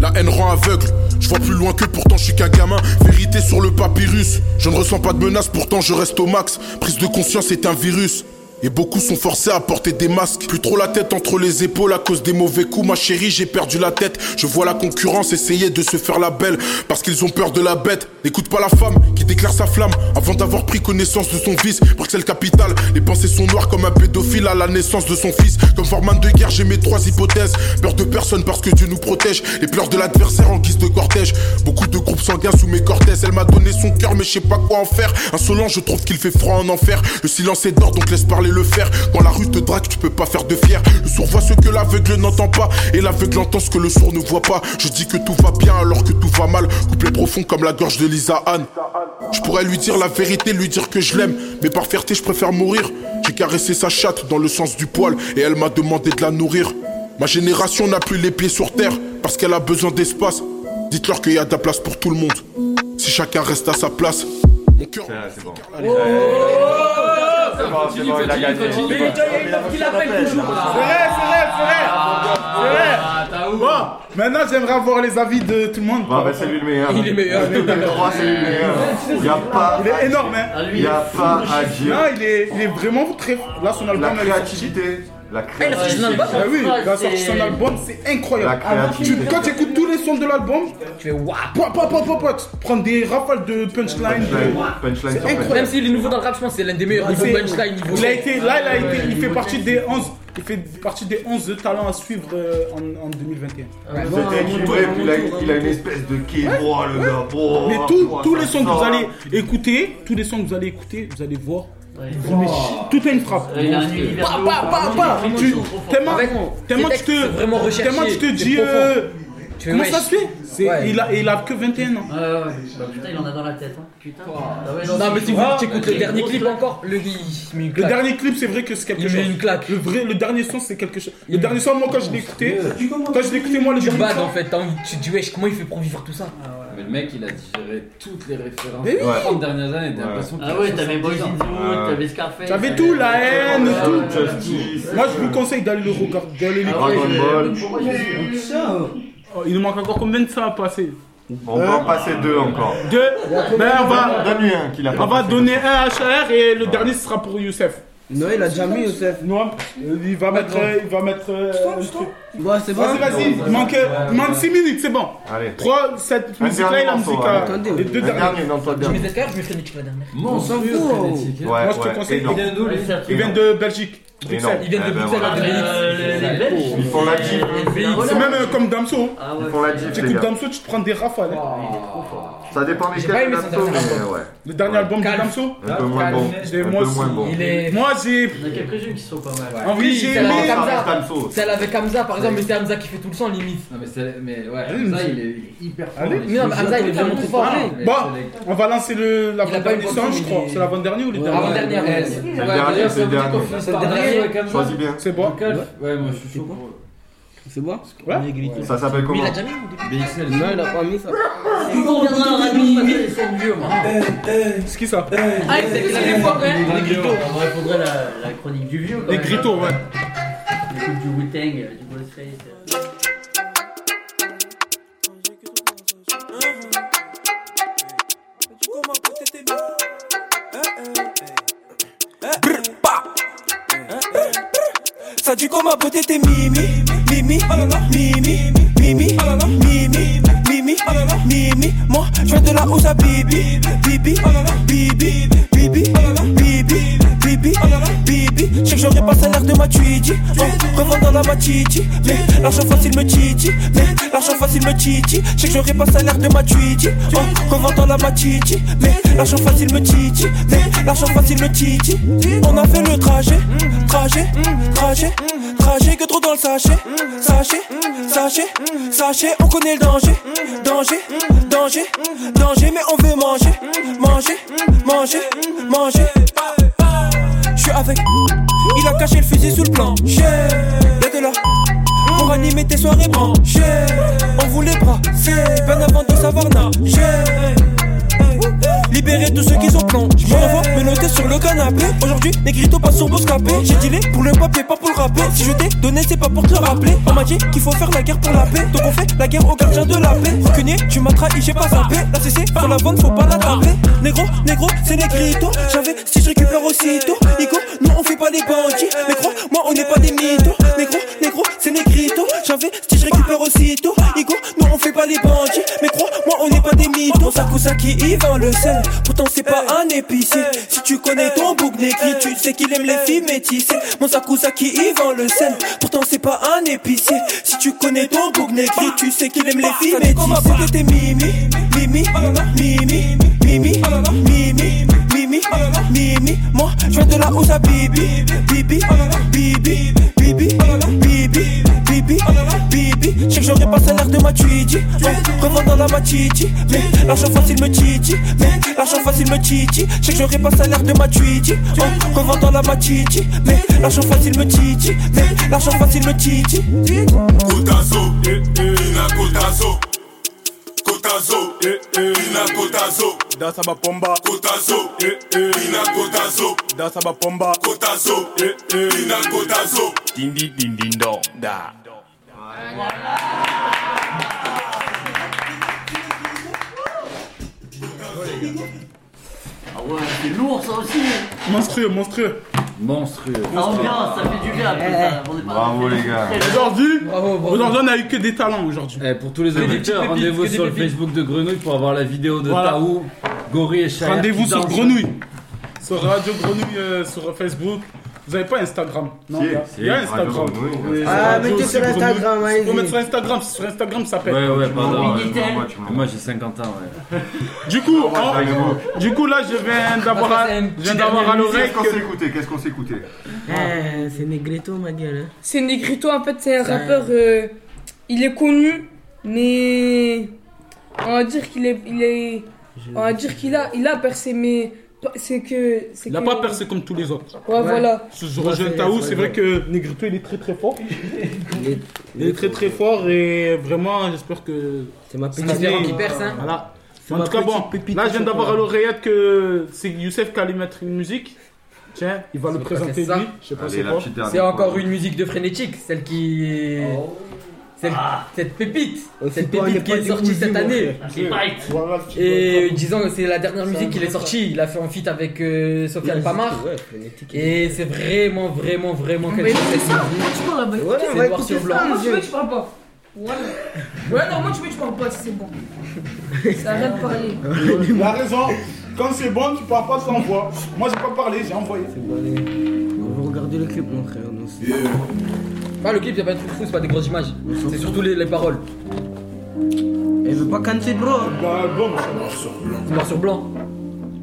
La haine rend aveugle. Je vois plus loin que pourtant je suis qu'un gamin. Vérité sur le papyrus. Je ne ressens pas de menace, pourtant je reste au max. Prise de conscience est un virus. Et beaucoup sont forcés à porter des masques. Plus trop la tête entre les épaules à cause des mauvais coups. Ma chérie, j'ai perdu la tête. Je vois la concurrence essayer de se faire la belle. Parce qu'ils ont peur de la bête. N'écoute pas la femme qui déclare sa flamme avant d'avoir pris connaissance de son vice. Bruxelles capitale, les pensées sont noires comme un pédophile à la naissance de son fils. Comme Forman de guerre, j'ai mes trois hypothèses. Peur de personne parce que Dieu nous protège. Les pleurs de l'adversaire en guise de cortège. Beaucoup de groupes sanguins sous mes cortèses. Elle m'a donné son cœur, mais je sais pas quoi en faire. Insolent, je trouve qu'il fait froid en enfer. Le silence est d'or, donc laisse parler le fer. Quand la rue te drague, tu peux pas faire de fier. Le sourd voit ce que l'aveugle n'entend pas. Et l'aveugle entend ce que le sourd ne voit pas. Je dis que tout va bien alors que tout va mal. Couplet profond comme la gorge de Lisa Anne. Je pourrais lui dire la vérité, lui dire que je l'aime. Mais par fierté, je préfère mourir. J'ai caressé sa chatte dans le sens du poil. Et elle m'a demandé de la nourrir. Ma génération n'a plus les pieds sur terre parce qu'elle a besoin d'espace. Dites-leur qu'il y a de la place pour tout le monde. Si chacun reste à sa place. Mon cœur.
C'est bon.
C'est
bon, c'est bon, il a gagné.
C'est vrai, c'est vrai, c'est vrai. C'est vrai. Bon, maintenant j'aimerais avoir les avis de tout le monde.
Bon, bah, c'est lui le meilleur.
Il est meilleur.
Le numéro 3, c'est lui le meilleur. Il y a pas.
Il est énorme, hein.
Il y a pas à dire.
Non, il est, il est vraiment très. Là, son album.
La créativité. La
Ah, il a sorti son album Ah oui, il a sorti son album, c'est incroyable.
La créativité.
Tu- quand tu écoutes tous les sons de l'album, tu fais waouh. Pop, pop, pop, pop, pop. Tu prends des rafales de punchline. de-
Punchline
C'est incroyable.
Même s'il est nouveau dans le rap, je pense que c'est l'un des meilleurs niveau punchline, niveau
Il a
son.
été, là, il a été, il fait partie des 11, il fait partie des 11 talents à suivre euh, en, en 2021.
C'était équilibré, puis il a, il a une espèce de québrois, le gars. Oh,
Mais tous-
oh,
tous
ça
les sons que vous allez écouter, tous les sons que vous allez écouter, vous allez voir. vous mettez- Tout est une frappe.
Il a un univers hein.
Tellement, tu te,
vraiment recherchés,
tellement tu te
c'est
dis, euh,
Tu
comment ça se fait C'est-
Ouais.
il, a, il a que 21 ans.
Ouais, ouais, ouais. Bah, putain, il en a dans la tête. Hein. Putain. Ah ouais,
Non, mais si vous
Ah,
écoutez le dernier clip encore, le il met une
Le dernier clip, c'est vrai que c'est quelque
Il
chose.
met une claque.
Le, vrai, le dernier son, c'est quelque chose. Le dernier son, moi, quand je l'ai écouté, quand je l'ai écouté, moi, le
Tu
dernier
bades
son.
en fait, t'as envie- tu te dis wesh, comment il fait pour vivre tout ça
Mais le mec, il a digéré toutes les références
Mais oui.
des 30 dernières années. T'as l'impression
Ah ouais, t'avais Boys
70 ans.
in the t'avais Scarface. T'avais-
tout, la haine,
Ah
tout. Moi, je vous conseille d'aller le regarder, d'aller
Ah ouais,
l'écouter. Oh, il nous manque encore combien de ça à passer
On va en passer deux encore.
Deux. Ben, on va,
Donne-lui un qu'il a pas
on va
passé.
donner un à HR et le dernier, ce sera pour Youssef.
Non, il a déjà mis Youssef.
Non, euh, il va mettre, euh, il va mettre euh.
Bon, c'est bon.
Vas-y, vas-y, il manque, euh, il manque 6 minutes, c'est bon.
Allez.
3, cette musique-là et la musique à.
Attendez,
Les deux derniers.
dernier, non, toi, dernier.
mets Escar, je mets Frédéric la dernière.
On s'en fout.
Frénétique, hein.
Ouais,
Moi, je te
ouais,
conseille. Il. Il de Belgique. Bruxelles.
Il vient de
Eh ben,
Bruxelles, de Belgique.
Euh, les- les Belges.
Ils font la gif.
C'est même euh, comme Damso.
Ils
ouais.
font la gif,
Tu écoutes. Damso, tu te prends des rafales. hein.
Ça dépend
J'ai pas
lesquels,
aimé
de
son
Damso,
dernier
mais
album.
ouais.
Le dernier album de. Damso
Un peu moins bon.
Moi
peu
aussi.
moins bon.
Il est.
Moi, j'ai.
Il y en a quelques-uns qui sont pas mal.
En vrai,
Oui,
j'ai
celle
aimé.
Ça
Hamza. Celle avec Hamza, par exemple, mais c'est Hamza qui fait tout le son limite.
Non, mais, c'est- mais ouais, ça,
mais-
il est hyper fort.
Allez.
Il
Mais non, mais
fait-
Hamza, il est vraiment trop fort.
Ah,
Mais
Bon, on va lancer le
Il a pas
l'avant-dernier
une
son, je crois. C'est l'avant-dernier ou le dernier
Avant-dernière.
C'est-
le dernier, c'est le
ça
dernier.
Hamza.
Choisis bien.
C'est bon.
Ouais, moi je suis chaud pour.
C'est bon
Ouais.
Ça s'appelle
Mais
comment
il a déjà mis au début.
BXL.
Non, il a pas mis ça.
Viendra dans la parce sons vieux, moi.
C'est qui ça
Ah, c'est.
Les gritos. En vrai, faudrait la, la chronique du vieux.
Les
même.
gritos, ouais.
Du Wu-Tang, du Ghostface.
Ça dit comme ma beauté t'es mimi, mimi, mimi, mimi, mimi, mimi, mimi. Moi, je viens de la hausse à bibi, bibi, bibi, bibi, bibi, bibi, bibi. Je que j'aurais pas salaire de ma tweety, oh, revendant la matiti. Mais l'argent facile me titi, mais l'argent facile me titi. Je que j'aurais pas salaire de ma tweety, oh, revendant la matiti. Mais l'argent facile me titi, mais l'argent facile me titi. On a fait le trajet, trajet, trajet, trajet que trop dans le sachet, sachet, sachet, sachet. On connaît le danger, danger, danger, danger. Mais on veut manger, manger, manger, manger. Je suis avec, il a caché le fusil sous le plancher. Y'a de là pour animer tes soirées branchées. On voulait brasser, bien avant de savoir nager. Libérer tous ceux qui sont plongés. Je me revois me noté sur le canapé. Aujourd'hui, Negrito passe sur Boscapé. J'ai dealé pour le papier, pas pour le rapper. Si je t'ai donné, c'est pas pour te le rappeler. On m'a dit qu'il faut faire la guerre pour la paix. Donc on fait la guerre au gardien de la paix. Rancunier, tu m'as trahi, j'ai pas zappé. La CC, pour la vente, faut pas la taper. Négro, négro, c'est Negrito. J'avais si je récupère aussitôt. Igo, non, on fait pas les bandits. Mais crois, moi, on n'est pas des mythos. Négro, négro, c'est Negrito. J'avais si je récupère aussitôt. Igo, non, on fait pas les bandits. Mais crois, moi, on n'est pas des mythos. Mon sac le sel. Pourtant, c'est pas un épicier. Si tu connais ton bouc tu sais qu'il aime les filles métissées. Mon sakusa qui y vend le sel. Pourtant, c'est pas un épicier. Si tu connais ton bouc tu sais qu'il aime les filles métissées. Comment que t'es mimi, mimi, mimi, mimi, mimi, mimi, mimi. Moi, je viens de la Ouza Bibi, Bibi, Bibi, Bibi, Bibi, Bibi, Bibi. Je sais que j'aurais pas salaire de ma tweety. Revendant la matiti. Mais l'argent facile me titi. Mais l'argent facile me titi. Je sais que j'aurais pas salaire de ma tweety. Revendant la matiti. Mais l'argent facile me titi. Mais l'argent facile me titi.
Kotazo, Ina Kotazo. Kotazo, Ina Kotazo.
Dansa Bapomba,
Kotazo, Ina Kotazo.
Dansa Bapomba,
Kotazo, Ina Kotazo.
Dindi Dindindon, da.
Ah ouais, c'est lourd ça aussi.
Monstrueux, monstrueux.
Monstrueux.
Ça ambiance, ça fait du bien. après ça. On est pas-
Bravo les gars.
Aujourd'hui, aujourd'hui, on n'a eu que des talents aujourd'hui.
Eh, pour tous les auditeurs, rendez-vous sur le. Facebook de Grenouille pour avoir la vidéo de
Voilà.
Taou, Gori et Chaya.
Rendez-vous sur. Grenouille. Sur Radio Grenouille euh, sur Facebook. Vous avez pas Instagram? Non,
Si,
il y a-
si,
il y a
Radio
Instagram.
Grenouille.
Ah,
Radio
mettez sur. Instagram, allez-y.
mettre sur Instagram, sur Instagram ça s'appelle.
Ouais, ouais, pardon.
Ouais, tu.
Moi j'ai 50 ans, ouais.
Du coup,
Ah,
du coup là, je viens d'avoir,
On
à- je viens d'avoir l'oreille
Qu'est-ce qu'on s'est
que
écouté? Qu'est-ce qu'on s'est écouté?
Eh, c'est Negrito, ma gueule. hein.
C'est Negrito, en fait, c'est un
Ça-
rappeur. euh, il est connu, mais. On va dire qu'il est. Il est on va dire qu'il a, il a percé, mais. C'est que. c'est
il n'a
que-
pas percé comme tous les autres.
Ouais, voilà.
Je je rejoins
c'est-
Taou,
c'est
c'est vrai que Negrito il est très très fort.
Il est-
Il est très très fort et vraiment j'espère que
C'est ma petite
espérant qu'il perce, hein.
Voilà.
C'est
En tout cas, bon, là je viens d'avoir à l'oreillette que c'est Youssef qui allait mettre une musique. Tiens, il va le présenter lui. Je sais pas c'est quoi.
C'est encore une musique de frénétique, celle qui. Celle- Cette pépite,
Oh,
cette pépite qui est sortie cette année.
Ah,
Et disons que c'est la dernière musique qu'il est sortie. Il a fait en feat avec euh, Sofiane Pamar.
Ouais, frénétique.
Et c'est vraiment, vraiment, vraiment quelque
Mais
chose.
c'est ça, moi tu parles là-bas.
Ouais,
C'est noir sur blanc.
Moi tu veux, tu parles pas. Voilà. Ouais, non, moi tu veux, tu parles pas, c'est bon. Ça arrête de parler.
Il a raison. Quand c'est bon, tu parles pas, tu envoies. Moi j'ai pas parlé, j'ai envoyé.
On va regarder le clip, mon frère. non, c'est-
Ah, le clip, il y a pas de fou, c'est pas des grosses images. C'est surtout les, les paroles.
Elle veut pas cancer, bro.
Dans l'album, c'est noir sur blanc.
Noir sur blanc.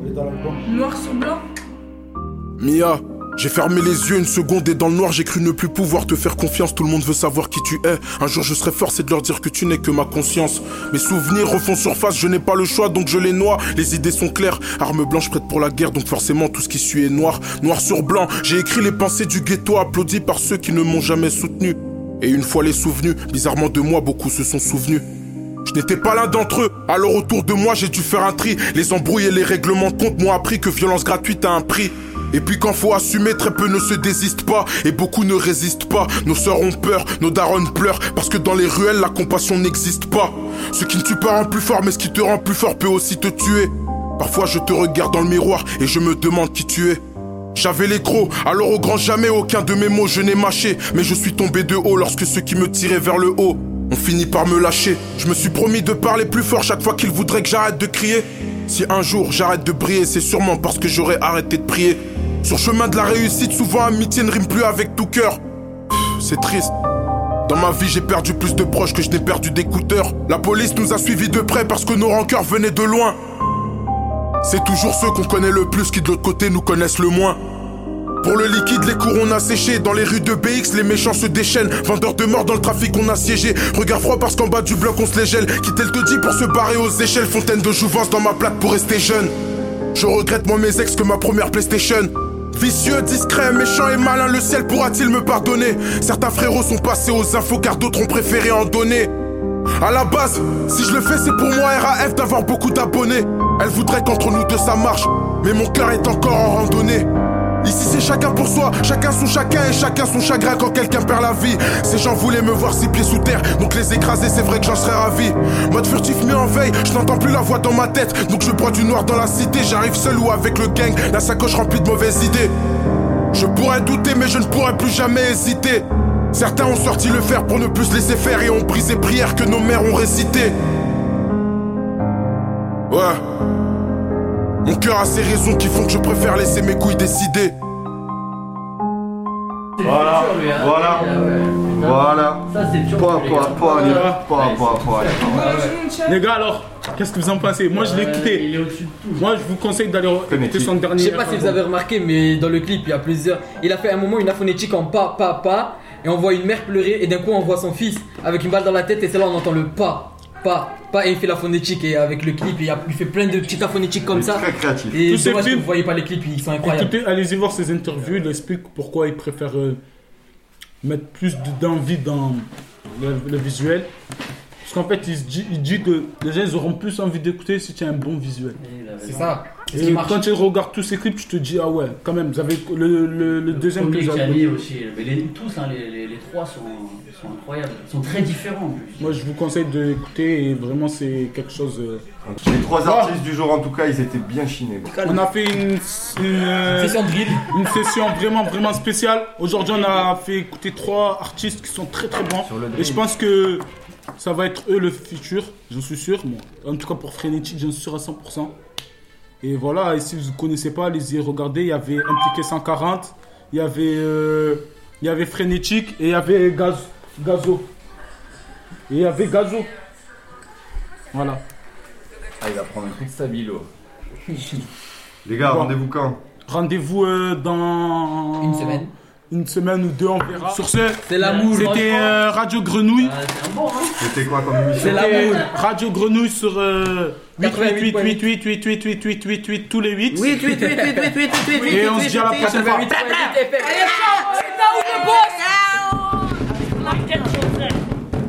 Est dans l'album.
Noir sur blanc.
Mia, j'ai fermé les yeux une seconde et dans le noir j'ai cru ne plus pouvoir te faire confiance. Tout le monde veut savoir qui tu es. Un jour je serai forcé de leur dire que tu n'es que ma conscience. Mes souvenirs refont surface, je n'ai pas le choix donc je les noie. Les idées sont claires, arme blanche prête pour la guerre donc forcément tout ce qui suit est noir. Noir sur blanc, j'ai écrit les pensées du ghetto applaudi par ceux qui ne m'ont jamais soutenu. Et une fois les souvenus, bizarrement de moi beaucoup se sont souvenus. Je n'étais pas l'un d'entre eux, alors autour de moi j'ai dû faire un tri. Les embrouilles et les règlements de compte m'ont appris que violence gratuite a un prix. Et puis quand faut assumer, très peu ne se désistent pas, et beaucoup ne résistent pas. Nos sœurs ont peur, nos darons pleurent, parce que dans les ruelles la compassion n'existe pas. Ce qui ne tue pas rend plus fort, mais ce qui te rend plus fort peut aussi te tuer. Parfois je te regarde dans le miroir et je me demande qui tu es. J'avais les crocs, alors au grand jamais aucun de mes mots je n'ai mâché. Mais je suis tombé de haut lorsque ceux qui me tiraient vers le haut ont fini par me lâcher. Je me suis promis de parler plus fort chaque fois qu'ils voudraient que j'arrête de crier. Si un jour j'arrête de briller, c'est sûrement parce que j'aurais arrêté de prier. Sur chemin de la réussite, souvent amitié ne rime plus avec tout cœur. C'est triste. Dans ma vie, j'ai perdu plus de proches que je n'ai perdu d'écouteurs. La police nous a suivis de près parce que nos rancœurs venaient de loin. C'est toujours ceux qu'on connaît le plus qui de l'autre côté nous connaissent le moins. Pour le liquide, les cours on a séché. Dans les rues de BX, les méchants se déchaînent. Vendeurs de mort dans le trafic, on a siégé. Regard froid parce qu'en bas du bloc, on se les gèle. Quitter le taudis pour se barrer aux échelles? Fontaine de jouvence dans ma plaque pour rester jeune. Je regrette moins mes ex que ma première PlayStation. Vicieux, discret, méchant et malin, le ciel pourra-t-il me pardonner? Certains frérots sont passés aux infos car d'autres ont préféré en donner. À la base, si je le fais, c'est pour moi RAF d'avoir beaucoup d'abonnés. Elle voudrait qu'entre nous deux ça marche, mais mon cœur est encore en randonnée. Ici c'est chacun pour soi, chacun son chacun et chacun son chagrin quand quelqu'un perd la vie. Ces gens voulaient me voir six pieds sous terre, donc les écraser c'est vrai que j'en serais ravi. Mode furtif mis en veille, je n'entends plus la voix dans ma tête, donc je bois du noir dans la cité. J'arrive seul ou avec le gang, la sacoche remplie de mauvaises idées. Je pourrais douter mais je ne pourrais plus jamais hésiter. Certains ont sorti le fer pour ne plus se laisser faire et ont brisé prières que nos mères ont récitées. Mon cœur a ses raisons qui font que je préfère laisser mes couilles décider.
Voilà, voilà, voilà.
Ça, c'est dur.
Pas, pas, pas, allez, pas, pas, pas, allez.
Les gars, alors, qu'est-ce que vous en pensez? Moi, je l'ai écouté. Moi, je vous conseille d'aller écouter son dernier.
Je sais pas si vous avez remarqué, mais dans le clip, il y a plusieurs. Il a fait un moment une aphonétique en pas, pas, pas. Et on voit une mère pleurer. Et d'un coup, on voit son fils avec une balle dans la tête. Et c'est là on entend le pas, pas, pas. Et il fait la phonétique. Et avec le clip, il, y a- il fait plein de petites aphonétiques comme ça.
très créatif.
Et
Tous ces
dommage que vous voyez pas les clips, ils sont incroyables.
Écoutez, allez-y voir ses interviews, il explique pourquoi il préfère euh, mettre plus de- d'envie dans le, le visuel. Parce qu'en fait, il, se dit, il dit que les gens ils auront plus envie d'écouter si tu as un bon visuel.
C'est ça.
Et
marche.
quand tu regardes tous ces clips, je te dis, ah ouais, quand même, vous avez le, le, le deuxième que
Camille aussi. Mais les, tous, hein, les, les, les trois sont, sont incroyables. Ils sont très différents en plus.
Moi, je vous conseille d'écouter et vraiment, c'est quelque chose. euh,
Les trois artistes du jour, en tout cas, ils étaient bien chinés.
On a fait une, une,
Session drill.
une session vraiment vraiment spéciale. Aujourd'hui, on a fait écouter trois artistes qui sont très très bons. Et je pense que ça va être eux le futur, j'en suis sûr. Moi. En tout cas pour Frenetic, j'en suis sûr à 100%. Et voilà, et si vous ne connaissez pas, allez-y regarder. Il y avait Impliqué 140, il y avait, euh, il y avait Frenetic et il y avait Gaz, Gazo. Et il y avait Gazo. Voilà.
Ah, il va prendre un truc stabilo.
Les gars,
Bon.
rendez-vous quand?
Rendez-vous euh, dans
Une semaine.
Une semaine ou deux, on verra. Sur ce,
C'est l'amour.
C'était euh, Radio Grenouille.
C'était quoi comme émission
C'est l'amour.
Radio Grenouille sur euh, 8 8 8
88.8.
8 8 8 8 8 8 8 8 tous les 8.
8, 8, 8, 8, 8, 8, 8, 8,
Et on se dit à la prochaine fois.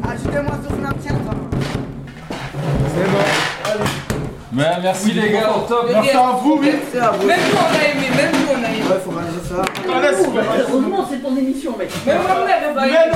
Ajoutez-moi sur Snapchat.
Mais merci les gars, au top.
Merci à vous, oui.
Merci à vous.
Même nous on a aimé, même nous on a aimé.
Ouais, faut ranger ça.
Heureusement, c'est ton émission, mec.
Même ma mère elle va aimer.